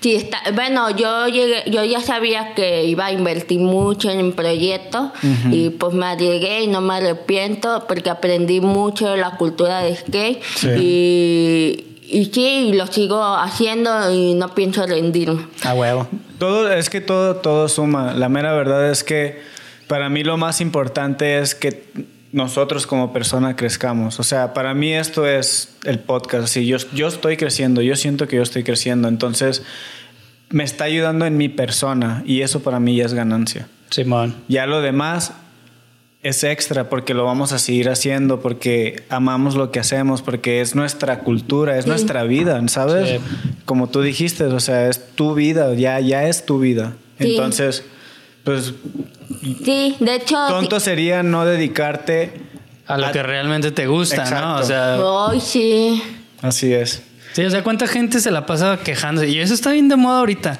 sí está. Bueno, yo llegué, yo ya sabía que iba a invertir mucho en el proyecto y pues me arriesgué y no me arrepiento porque aprendí mucho de la cultura de skate Sí. y y sí, lo sigo haciendo y no pienso rendirme. A huevo. Todo, es que todo, todo suma. La mera verdad es que para mí lo más importante es que nosotros como persona crezcamos. O sea, para mí esto es el podcast. Así, yo, yo estoy creciendo, yo siento que yo estoy creciendo. Entonces, me está ayudando en mi persona y eso para mí ya es ganancia. Simón. Ya lo demás es extra porque lo vamos a seguir haciendo, porque amamos lo que hacemos, porque es nuestra cultura, es Sí. nuestra vida, ¿sabes? Sí. Como tú dijiste, o sea, es tu vida, ya, ya es tu vida. Sí. Entonces, pues Sí, de hecho... tonto sería no dedicarte A lo que realmente te gusta, ¿no? O sea, Ay, sí. Así es. sí, o sea, ¿cuánta gente se la pasa quejándose? Y eso está bien de moda ahorita.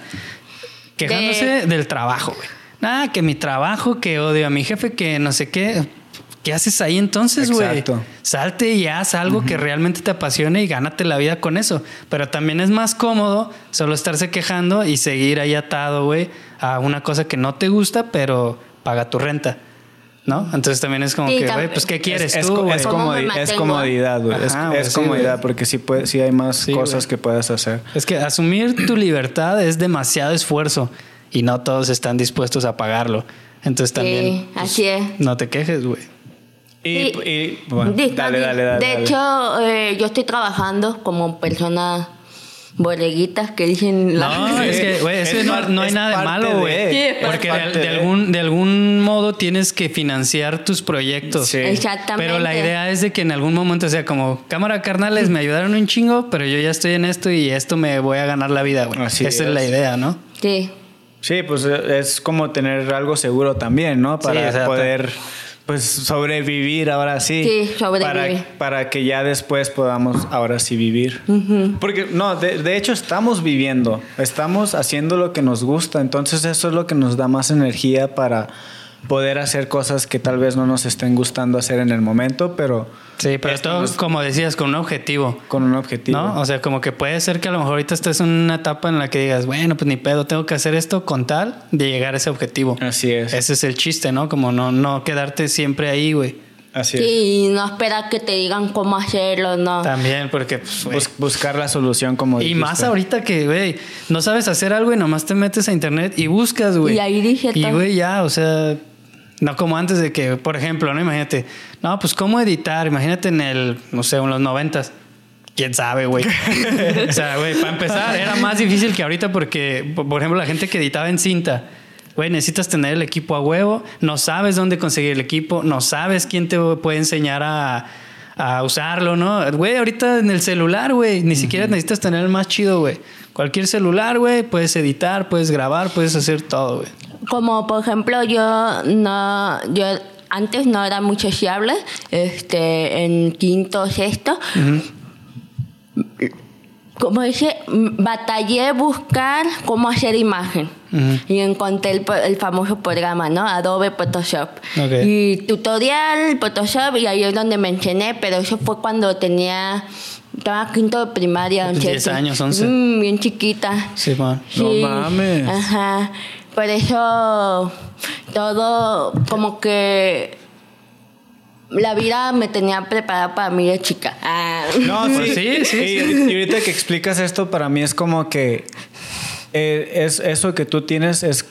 Quejándose De- del trabajo, güey. Nada, que mi trabajo, que odio a mi jefe, que no sé qué. ¿qué haces ahí entonces, güey? Exacto. Salte y haz algo que realmente te apasione y gánate la vida con eso. Pero también es más cómodo solo estarse quejando y seguir ahí atado, güey, a una cosa que no te gusta, pero paga tu renta. ¿No? Entonces también es como Sí, que, güey, pues ¿qué quieres es, tú, es, ¿Cómo me comodi- es comodidad, güey. Es, sí, comodidad porque sí, puede, sí hay más Sí, cosas que puedes hacer. Es que asumir tu libertad es demasiado esfuerzo y no todos están dispuestos a pagarlo. Entonces también Sí, pues, así es. no te quejes, güey. Y, Sí. y- bueno, dale, dale, dale. De dale. hecho, eh, yo estoy trabajando como persona borreguitas que dicen la- No, *laughs* es que, güey, es no, no hay es nada de malo, güey. Sí, Porque de, de de- algún, de algún modo tienes que financiar tus proyectos. Sí. Exactamente. Pero la idea es de que en algún momento sea como, cámara carnales, me ayudaron un chingo, pero yo ya estoy en esto y esto me voy a ganar la vida, güey. Así Esa es. es. la idea, ¿no? Sí. Sí, pues eh, es como tener algo seguro también, ¿no? Para poder pues sobrevivir ahora sí. Sí, sobrevivir. Para, para que ya después podamos ahora sí vivir. Porque no, de, de hecho estamos viviendo, estamos haciendo lo que nos gusta, entonces eso es lo que nos da más energía para poder hacer cosas que tal vez no nos estén gustando hacer en el momento, pero Sí, pero Esto todo, nos- como decías, con un objetivo. con un objetivo. ¿No? O sea, como que puede ser que a lo mejor ahorita estés en una etapa en la que digas, bueno, pues ni pedo, tengo que hacer esto con tal de llegar a ese objetivo. Así es. Ese es el chiste, ¿no? Como no, no quedarte siempre ahí, güey. Así es. Sí, y no esperar que te digan cómo hacerlo, no. También, porque, pues. Bus- buscar la solución como Y dijiste. más ahorita que, güey, no sabes hacer algo y nomás te metes a internet y buscas, güey. Y ahí dice Y, güey, ya, o sea, no como antes de que, por ejemplo, ¿no? Imagínate, no, pues, ¿cómo editar? Imagínate en el, no sé, en los noventas. ¿Quién sabe, güey? *laughs* o sea, güey, para empezar, era más difícil que ahorita porque, por ejemplo, la gente que editaba en cinta, güey, necesitas tener el equipo a huevo, no sabes dónde conseguir el equipo, no sabes quién te puede enseñar a, a usarlo, ¿no? Güey, ahorita en el celular, güey, ni siquiera necesitas tener el más chido, güey. Cualquier celular, güey, puedes editar, puedes grabar, puedes hacer todo, güey. Como por ejemplo yo no, yo antes no era muy sociable, este, en quinto, sexto. Como dice, batallé buscar cómo hacer imagen. Y encontré el, el famoso programa, ¿no? Adobe Photoshop. Y tutorial, Photoshop, y ahí es donde me enseñé, pero eso fue cuando tenía, estaba quinto de primaria. Pues 10 once. años, 11. Mm, bien chiquita. Sí, man. No mames. Ajá. Por eso todo como que la vida me tenía preparada para mí de chica. Ah. No, sí, Pues sí, *laughs* sí, Y, y ahorita que explicas esto, para mí es como que eh, es eso que tú tienes es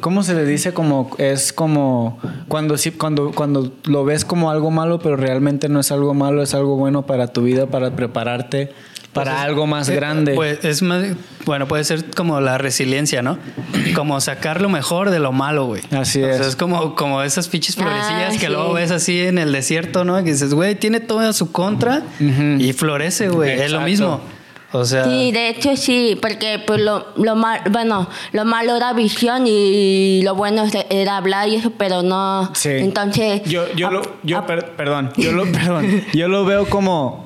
¿Cómo se le dice? Como es como cuando sí, cuando cuando lo ves como algo malo, pero realmente no es algo malo, es algo bueno para tu vida, para prepararte para Pues es- algo más eh, grande. Pues es más, bueno, puede ser como la resiliencia, ¿no? *clears throat* Como sacar lo mejor de lo malo, güey. Así sea, es. es como, como esas pinches florecillas Ah, que sí. luego ves así en el desierto, ¿no? Que dices, güey, tiene todo a su contra Ujú. y florece, güey. Es lo Exacto. mismo. O sea, Sí, de hecho sí, porque pues lo, lo mal, bueno, lo malo era visión y lo bueno era hablar y eso, pero no. Sí. Entonces. yo, yo, ap- lo, yo ap- per- perdón, yo lo, *laughs* perdón, yo lo veo como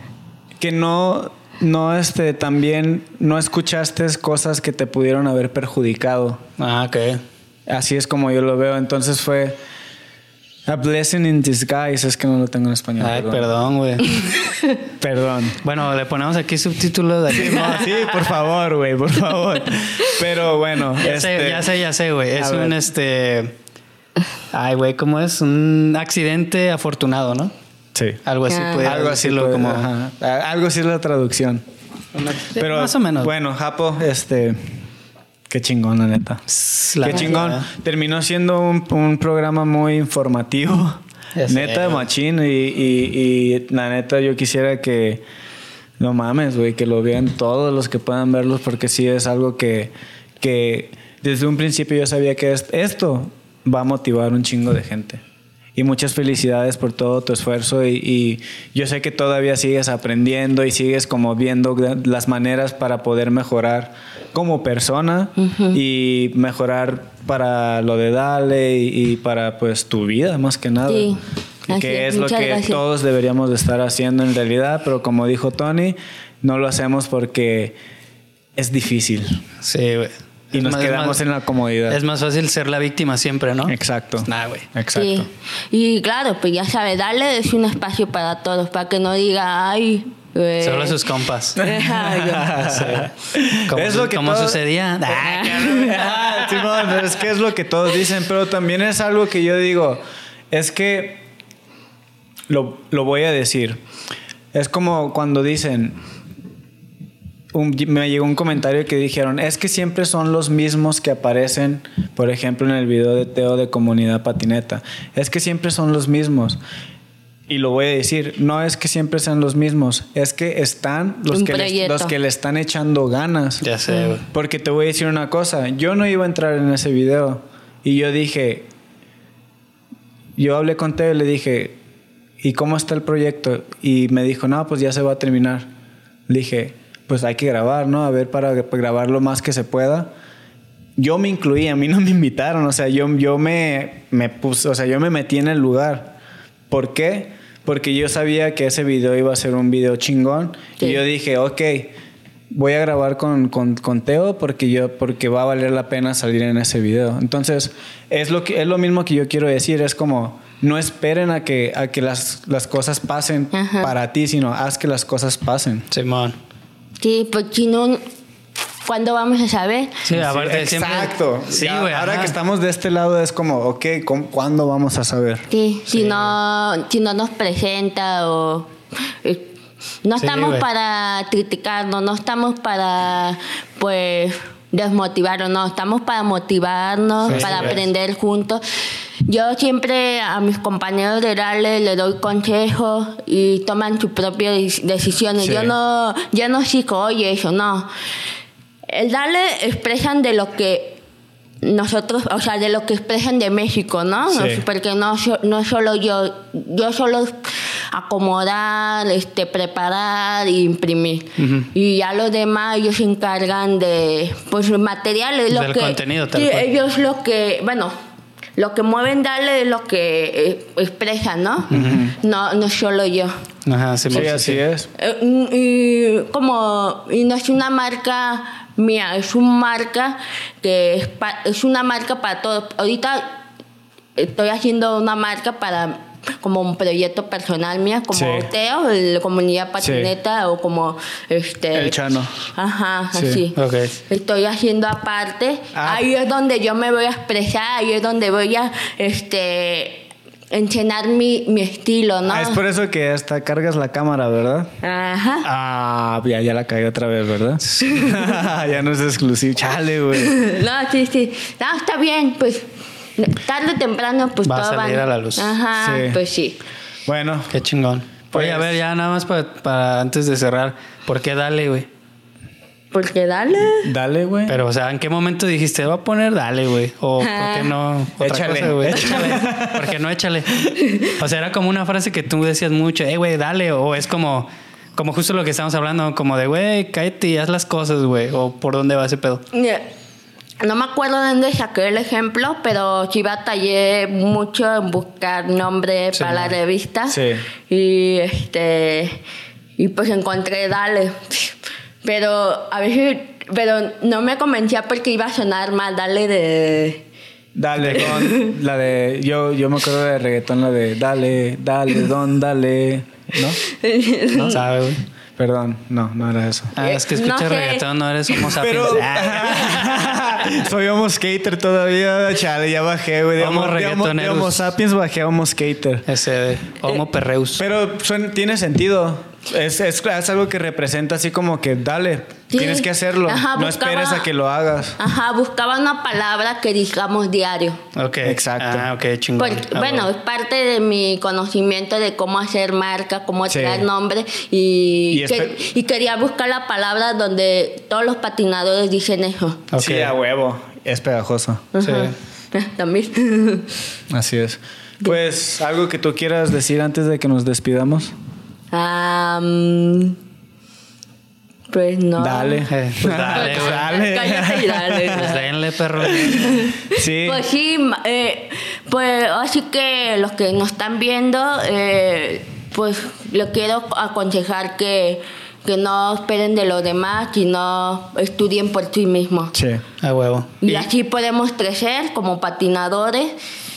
que no, no, este, también no escuchaste cosas que te pudieron haber perjudicado. ah, ok. Así es como yo lo veo. Entonces fue a blessing in disguise. Es que no lo tengo en español. Ay, perdón, güey. *laughs* Perdón. bueno, le ponemos aquí subtítulos de Sí, no, sí, por favor, güey, por favor. Pero bueno, Ya sé, este, ya sé, ya sé, güey. Es ver. un este. Ay, güey, ¿cómo es? Un accidente afortunado, ¿no? Sí. Algo así, Ah. puede Algo así, puede- como. ajá. Algo así es la traducción. Pero más o menos. Bueno, Japo, este. Qué chingón, la neta. La Qué chingón. Terminó siendo un, un programa muy informativo. Neta, güey. machín. Y, y, y la neta, yo quisiera que. No mames, güey, que lo vean todos los que puedan verlos, porque sí es algo que, que desde un principio yo sabía que es- esto va a motivar un chingo de gente. Y muchas felicidades por todo tu esfuerzo y, y yo sé que todavía sigues aprendiendo y sigues como viendo las maneras para poder mejorar como persona y mejorar para lo de Dale y, y para pues tu vida más que nada. Sí, que es. es lo que gracias. todos deberíamos de estar haciendo en realidad, pero como dijo Tony, no lo hacemos porque es difícil. Sí, güey. Y Es nos más- quedamos más- en la comodidad. Es más fácil ser la víctima siempre, ¿no? Exacto. Nah, güey. Exacto. Sí. Y claro, pues ya sabes, darle es un espacio para todos, para que no diga, ay. eh, Solo sus compas. *laughs* *laughs* Es lo que como todo- sucedía. *laughs* Ah, Simón, es que es lo que todos dicen, pero también es algo que yo digo, es que lo, lo voy a decir. Es como cuando dicen, un- me llegó un comentario que dijeron, es que siempre son los mismos que aparecen, por ejemplo, en el video de Teo de Comunidad Patineta. Es que siempre son los mismos. Y lo voy a decir, no es que siempre sean los mismos, es que están los, que le, los que le están echando ganas. Ya sé, güey. Porque te voy a decir una cosa, yo no iba a entrar en ese video y yo dije, yo hablé con Teo y le dije, ¿y cómo está el proyecto? Y me dijo, no, pues ya se va a terminar. Le dije, pues hay que grabar, ¿no? A ver, para grabar lo más que se pueda. Yo me incluí, a mí no me invitaron, o sea, yo, yo me, me puse, o sea, yo me metí en el lugar. ¿Por qué? Porque yo sabía que ese video iba a ser un video chingón. Sí. Y yo dije, ok, voy a grabar con, con, con Teo porque, yo, porque va a valer la pena salir en ese video. Entonces, es lo, que, es lo mismo que yo quiero decir. Es como, no esperen a que, a que las, las cosas pasen Ajá. para ti, sino haz que las cosas pasen. Simón. Sí, pues si no, ¿cuándo vamos a saber? Sí, aparte Sí, siempre. Exacto. Sí, Ya, güey. Ahora ajá. que estamos de este lado es como, ok, ¿cómo- ¿cuándo vamos a saber? Sí, si no, si no nos presenta o eh, no estamos para criticarnos, no estamos para pues desmotivarnos, no, estamos para motivarnos, Sí, para sí. aprender juntos. Yo siempre a mis compañeros de Rale le doy consejos y toman sus propias decisiones. Sí. Yo no, yo no sigo, oye, eso no. El Dale expresan de lo que nosotros, o sea, de lo que expresan de México, ¿no? Sí. Porque no, no solo yo, yo solo acomodar, este, preparar e imprimir. Y ya los demás ellos se encargan de, pues, materiales. Lo Del que, contenido, tal sí, cual. ellos lo que, bueno, lo que mueven Dale es lo que eh, expresan, ¿no? No, no solo yo. Ajá, Simón. Sí, así es. Eh, y como y no es una marca mía es una marca que es, pa- es una marca para todos ahorita estoy haciendo una marca para como un proyecto personal mía como Sí. Teo la comunidad patineta o como este El Chano. ajá Sí. así Ok. estoy haciendo aparte Ah. ahí es donde yo me voy a expresar ahí es donde voy a este enseñar mi, mi estilo no Ah, es por eso que hasta cargas la cámara, ¿verdad? ajá Ah, ya, ya la caí otra vez, ¿verdad? *laughs* ya no es exclusivo. Chale, güey. *laughs* No, sí, sí. No, está bien, pues tarde o temprano pues Va a todo salir a la luz. Ajá, Sí. pues sí. Bueno, Qué chingón. Pues- Oye, a ver, ya nada más para, para antes de cerrar. ¿Por qué dale, güey? Porque dale. *laughs* dale, güey. Pero, o sea, ¿en qué momento dijiste, va a poner dale, güey? O ¿por qué no? Otra Échale. cosa, güey. Échale. ¿Por qué no échale? O sea, era como una frase que tú decías mucho, eh, güey, dale. O es como, como justo lo que estamos hablando, como de, güey, cállate y haz las cosas, güey. O por dónde va ese pedo. No me acuerdo de dónde saqué el ejemplo, pero sí batallé mucho en buscar nombre Sí, para la revista. Sí. Y este y pues encontré Dale. Pero a veces pero no me convencía porque iba a sonar más Dale de Dale, con la de. Yo, yo me acuerdo de reggaetón, la de Dale, dale, don, dale. ¿No? ¿No? *laughs* ¿Sabe, güey? Perdón, no, no era eso. Ah, es que No escuchas sé. reggaetón, no eres homo sapiens. Pero. *laughs* Soy homo skater todavía, chale, ya bajé, güey. De Homo homo, de homo- de reggaetoneros. homo sapiens bajé a homo skater. ese de homo perreus. Pero suena- tiene sentido. Es, es, es algo que representa así como que dale, Sí. tienes que hacerlo. Ajá, no buscaba- esperes a que lo hagas. Ajá, buscaba una palabra que digamos diario. Ok. Exacto. Ah, ok, chingón. Porque, Ah, bueno, es parte de mi conocimiento de cómo hacer marca, cómo Sí. crear nombre y, Y que- y quería buscar la palabra donde todos los patinadores dicen eso. ok. Sí, a huevo. Es pegajoso. Sí. *laughs* También. Así es. Pues, algo que tú quieras decir antes de que nos despidamos. Am, pues no. Dale. Eh, *laughs* pues dale, güey. Dale. Cállate y dale. *laughs* Pues denle, perro. *laughs* Sí. Pues sí, eh, pues así que los que nos están viendo, eh, pues le quiero aconsejar que que no esperen de los demás, sino estudien por sí mismos. Sí. A huevo. Y así podemos crecer como patinadores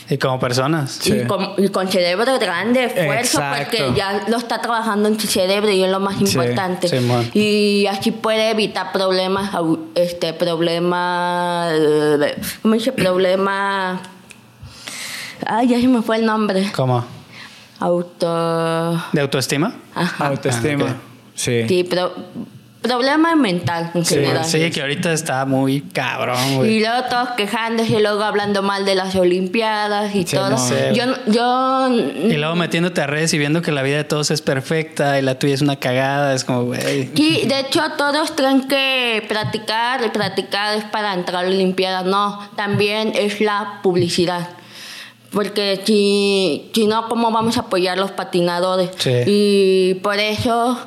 Y como personas. Sí. y, con, y con cerebro grande, esfuerzo, Exacto. porque ya lo está trabajando en su cerebro y es lo más importante. Simón. y así puede evitar problemas, este problema, ¿cómo dice? Problema, ay, ya se me fue el nombre. ¿Cómo? Auto, ¿De autoestima? ajá. Autoestima. Ah. Sí. Sí, pro- problema mental en Sí, general. sí, que ahorita está muy cabrón, Y güey. luego todos quejándose y luego hablando mal de las Olimpiadas y Sí, todo. no. Yo, yo Y luego metiéndote a redes y viendo que la vida de todos es perfecta y la tuya es una cagada, es como, güey. Sí, de hecho todos creen que practicar y practicar es para entrar a la Olimpiada. No, también es la publicidad. Porque si, si no, ¿cómo vamos a apoyar a los patinadores? Sí. Y por eso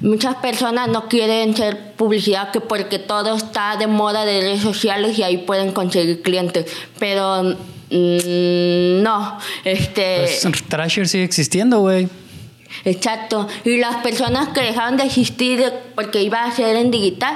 muchas personas no quieren ser publicidad que porque todo está de moda de redes sociales y ahí pueden conseguir clientes. Pero mm, no, este... Pues Trasher sigue existiendo, güey. Exacto. Y las personas que dejaron de existir porque iba a ser en digital,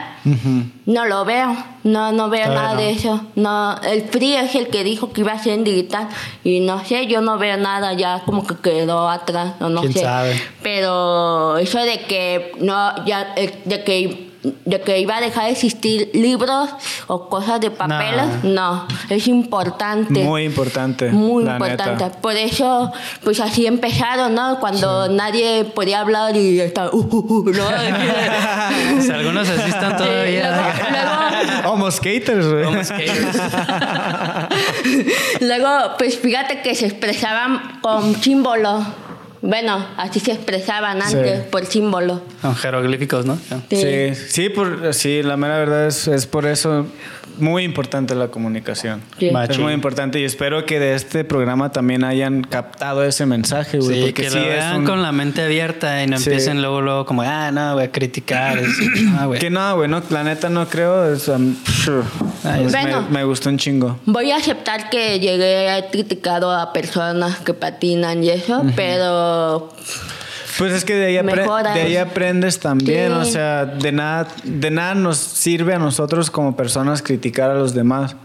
no lo veo. No, no veo Todavía nada no. de eso. No, el PRI es el que dijo que iba a ser en digital. Y no sé, yo no veo nada, ya como que quedó atrás, o no ¿Quién sé. sabe? Pero eso de que no, ya, eh, de que de que iba a dejar de existir libros o cosas de papeles, no, es importante. Muy importante. Muy la importante. neta. Por eso, pues así empezaron, ¿no? Cuando nadie podía hablar y estaba, uh, uh, uh, ¿no? *laughs* Pues algunos así están todavía. luego, skaters, güey. Como skaters. *laughs* luego, pues fíjate que se expresaban con símbolos. Bueno, así se expresaban antes, Sí. por símbolo. Con jeroglíficos, ¿no? Sí, sí, por, sí, la mera verdad es, es por eso muy importante la comunicación. Sí. Es muy importante y espero que de este programa también hayan captado ese mensaje, güey. Sí, porque que sí lo vean un- con la mente abierta y no Sí. empiecen luego, luego como, ah, no, voy a criticar. Ah, güey. Que no, güey, no, la neta no creo. es, um, es- Bueno. me, me gustó un chingo. Voy a aceptar que llegué a criticado a personas que patinan y eso, pero Pues es que de ahí, apre- Mejoras. de ahí aprendes también, Sí. o sea, de nada, de nada nos sirve a nosotros como personas criticar a los demás.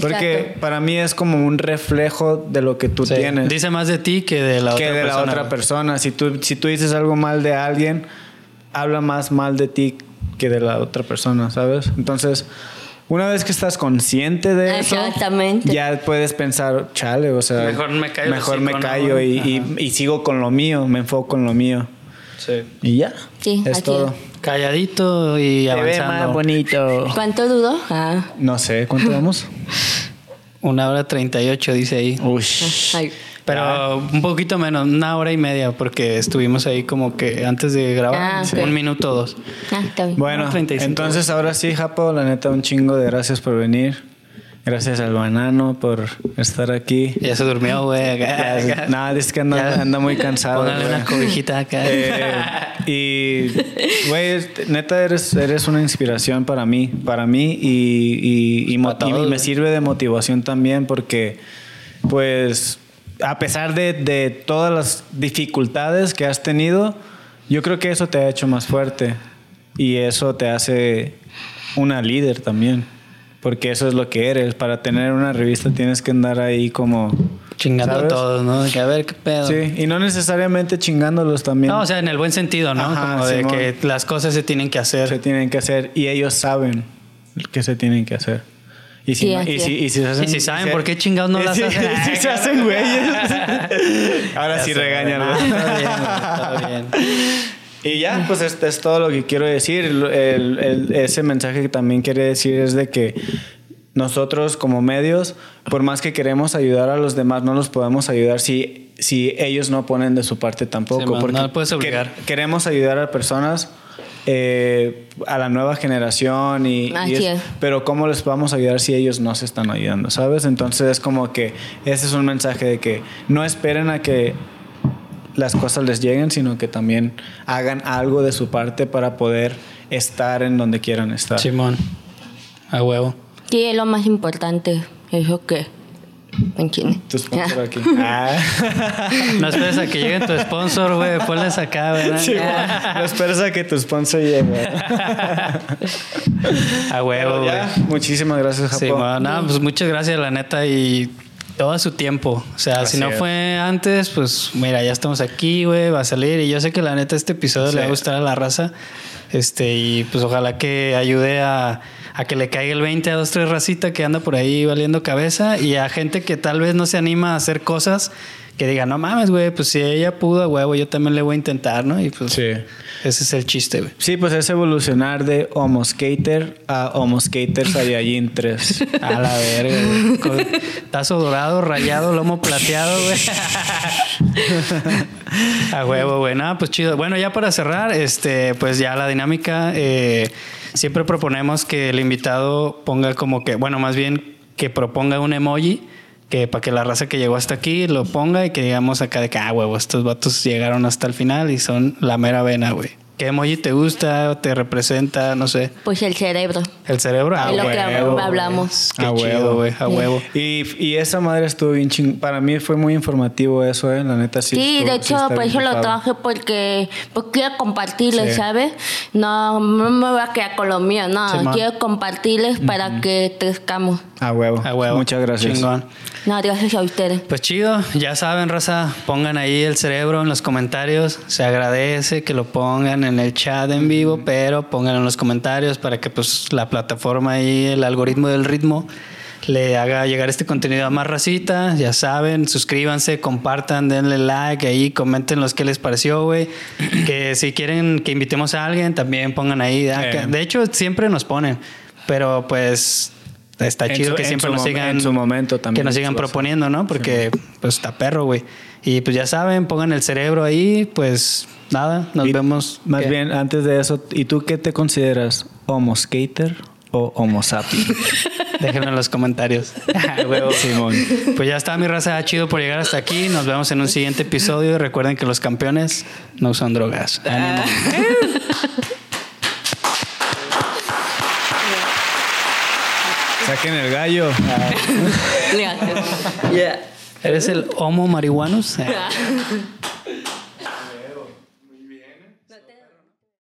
Porque para mí es como un reflejo de lo que tú Sí. tienes. Dice más de ti que de la que otra de persona. la otra persona. Si tú, si tú dices algo mal de alguien, habla más mal de ti que de la otra persona, ¿sabes? Entonces, una vez que estás consciente de eso, Exactamente. ya puedes pensar, chale, o sea, Mejor me callo el mejor me callo y, y- y sigo con lo mío, me enfoco en lo mío. Sí. Y ya. Sí, es todo. Calladito y ve avanzando. más bonito. ¿cuánto duró? Ah, No sé, ¿cuánto vamos? *laughs* Una hora treinta y ocho, dice ahí. Uy. Pero un poquito menos, una hora y media, porque estuvimos ahí como que antes de grabar, Ah, un minuto o dos. Ah, está bien. Bueno, 35. entonces ahora sí, Japo, la neta, un chingo de gracias por venir. Gracias al banano por estar aquí. Ya se durmió, güey. Nada, es que anda, anda muy cansado. Póngale una cobijita acá. Eh, y, güey, neta, eres, eres una inspiración para mí, para mí y, y, y todos, y me sirve de motivación también porque, pues, a pesar de, de todas las dificultades que has tenido, yo creo que eso te ha hecho más fuerte y eso te hace una líder también. Porque eso es lo que eres. Para tener una revista tienes que andar ahí como... Chingando ¿sabes? a todos, ¿no? Que a ver qué pedo. Sí, y no necesariamente chingándolos también. No, o sea, en el buen sentido, ¿no? Ajá, Como de que las cosas se tienen que hacer. se tienen que hacer y ellos saben que se tienen que hacer. Y si, Sí, no- así y si, es. y si se hacen, Y si saben por qué chingados no las hacen. *laughs* y si se hacen güeyes. *laughs* Ahora Ya sí güey. No, Está bien, está *laughs* bien. Y ya, pues esto es todo lo que quiero decir. El- el- ese mensaje que también quiere decir es de que nosotros como medios, por más que queremos ayudar a los demás, no los podemos ayudar si, si ellos no ponen de su parte tampoco. Sí, man, porque no puedes obligar. que- queremos ayudar a personas, eh, a la nueva generación y, y es. pero cómo les vamos a ayudar si ellos no se están ayudando, ¿sabes? Entonces es como que ese es un mensaje de que no esperen a que las cosas les lleguen, sino que también hagan algo de su parte para poder estar en donde quieran estar. Simón. A huevo. Sí, es lo más importante, eso que en Chile. Tu sponsor aquí. *laughs* Ah. No esperes a que llegue tu sponsor, güey. Ponles acá, ¿verdad? Sí, bueno, no esperes a que tu sponsor llegue. A huevo, güey. Muchísimas gracias, Japón. Sí, bueno, nada, pues muchas gracias, la neta, y todo a su tiempo. O sea, Así si no es. fue antes, pues mira, ya estamos aquí, güey, va a salir. Y yo sé que la neta este episodio Sí. le va a gustar a la raza. Este, y pues ojalá que ayude a, a que le caiga el 20 a dos, tres racita que anda por ahí valiendo cabeza. Y a gente que tal vez no se anima a hacer cosas que diga, no mames, güey, pues si ella pudo, a huevo, yo también le voy a intentar, ¿no? Y pues Sí. ese es el chiste, güey. Sí, pues es evolucionar de Homo Skater a Homo Skater Saiyajin 3. *laughs* A la verga, güey. Con tazo dorado, rayado, lomo plateado, güey. *laughs* A huevo, güey. Nada, pues chido. Bueno, ya para cerrar, este, pues ya la dinámica. eh, siempre proponemos que el invitado ponga como que, bueno, más bien que proponga un emoji. Que para que la raza que llegó hasta aquí lo ponga y que digamos acá de que, ah, huevo, estos vatos llegaron hasta el final y son la mera vena, güey. ¿Qué emoji te gusta, te representa, no sé? Pues el cerebro. ¿El cerebro? Es lo que huevo, güey. hablamos. Qué A chido, huevo. güey, a huevo. Y, y esa madre estuvo bien ching. Para mí fue muy informativo eso, ¿eh? La neta sí. Sí, estuvo- de sí hecho, está por eso lo traje porque, porque quiero compartirles, Sí. ¿sabes? No, no me voy a quedar con lo mío, no. Simón. quiero compartirles para que crezcamos. A huevo. A huevo. Muchas gracias. Chingón. No, gracias a ustedes. Pues chido, ya saben, raza, pongan ahí el cerebro en los comentarios. Se agradece que lo pongan en el chat en vivo, pero pongan en los comentarios para que pues la plataforma y el algoritmo del ritmo le haga llegar este contenido a más racita. Ya saben, suscríbanse, compartan, denle like ahí, comenten los que les pareció, güey. *clears throat* Que si quieren que invitemos a alguien, también pongan ahí. Ah, Eh. De hecho, siempre nos ponen, pero pues está En chido su- que siempre nos sigan en su momento también que nos sigan proponiendo, ¿no? Porque pues está perro, güey. Y pues ya saben, pongan el cerebro ahí, pues nada, nos Y vemos. Más ¿qué? bien, antes de eso, ¿y tú qué te consideras? ¿Homo Skater o Homo Sapien? *laughs* Déjenme en los comentarios. *laughs* Huevo. Simón. Pues ya está mi raza, chido por llegar hasta aquí. Nos vemos en un siguiente episodio. Recuerden que los campeones no usan drogas. Ánimo. *laughs* Saquen el gallo. *laughs* Gracias. Yeah. ¿Eres el homo marihuanos? *laughs*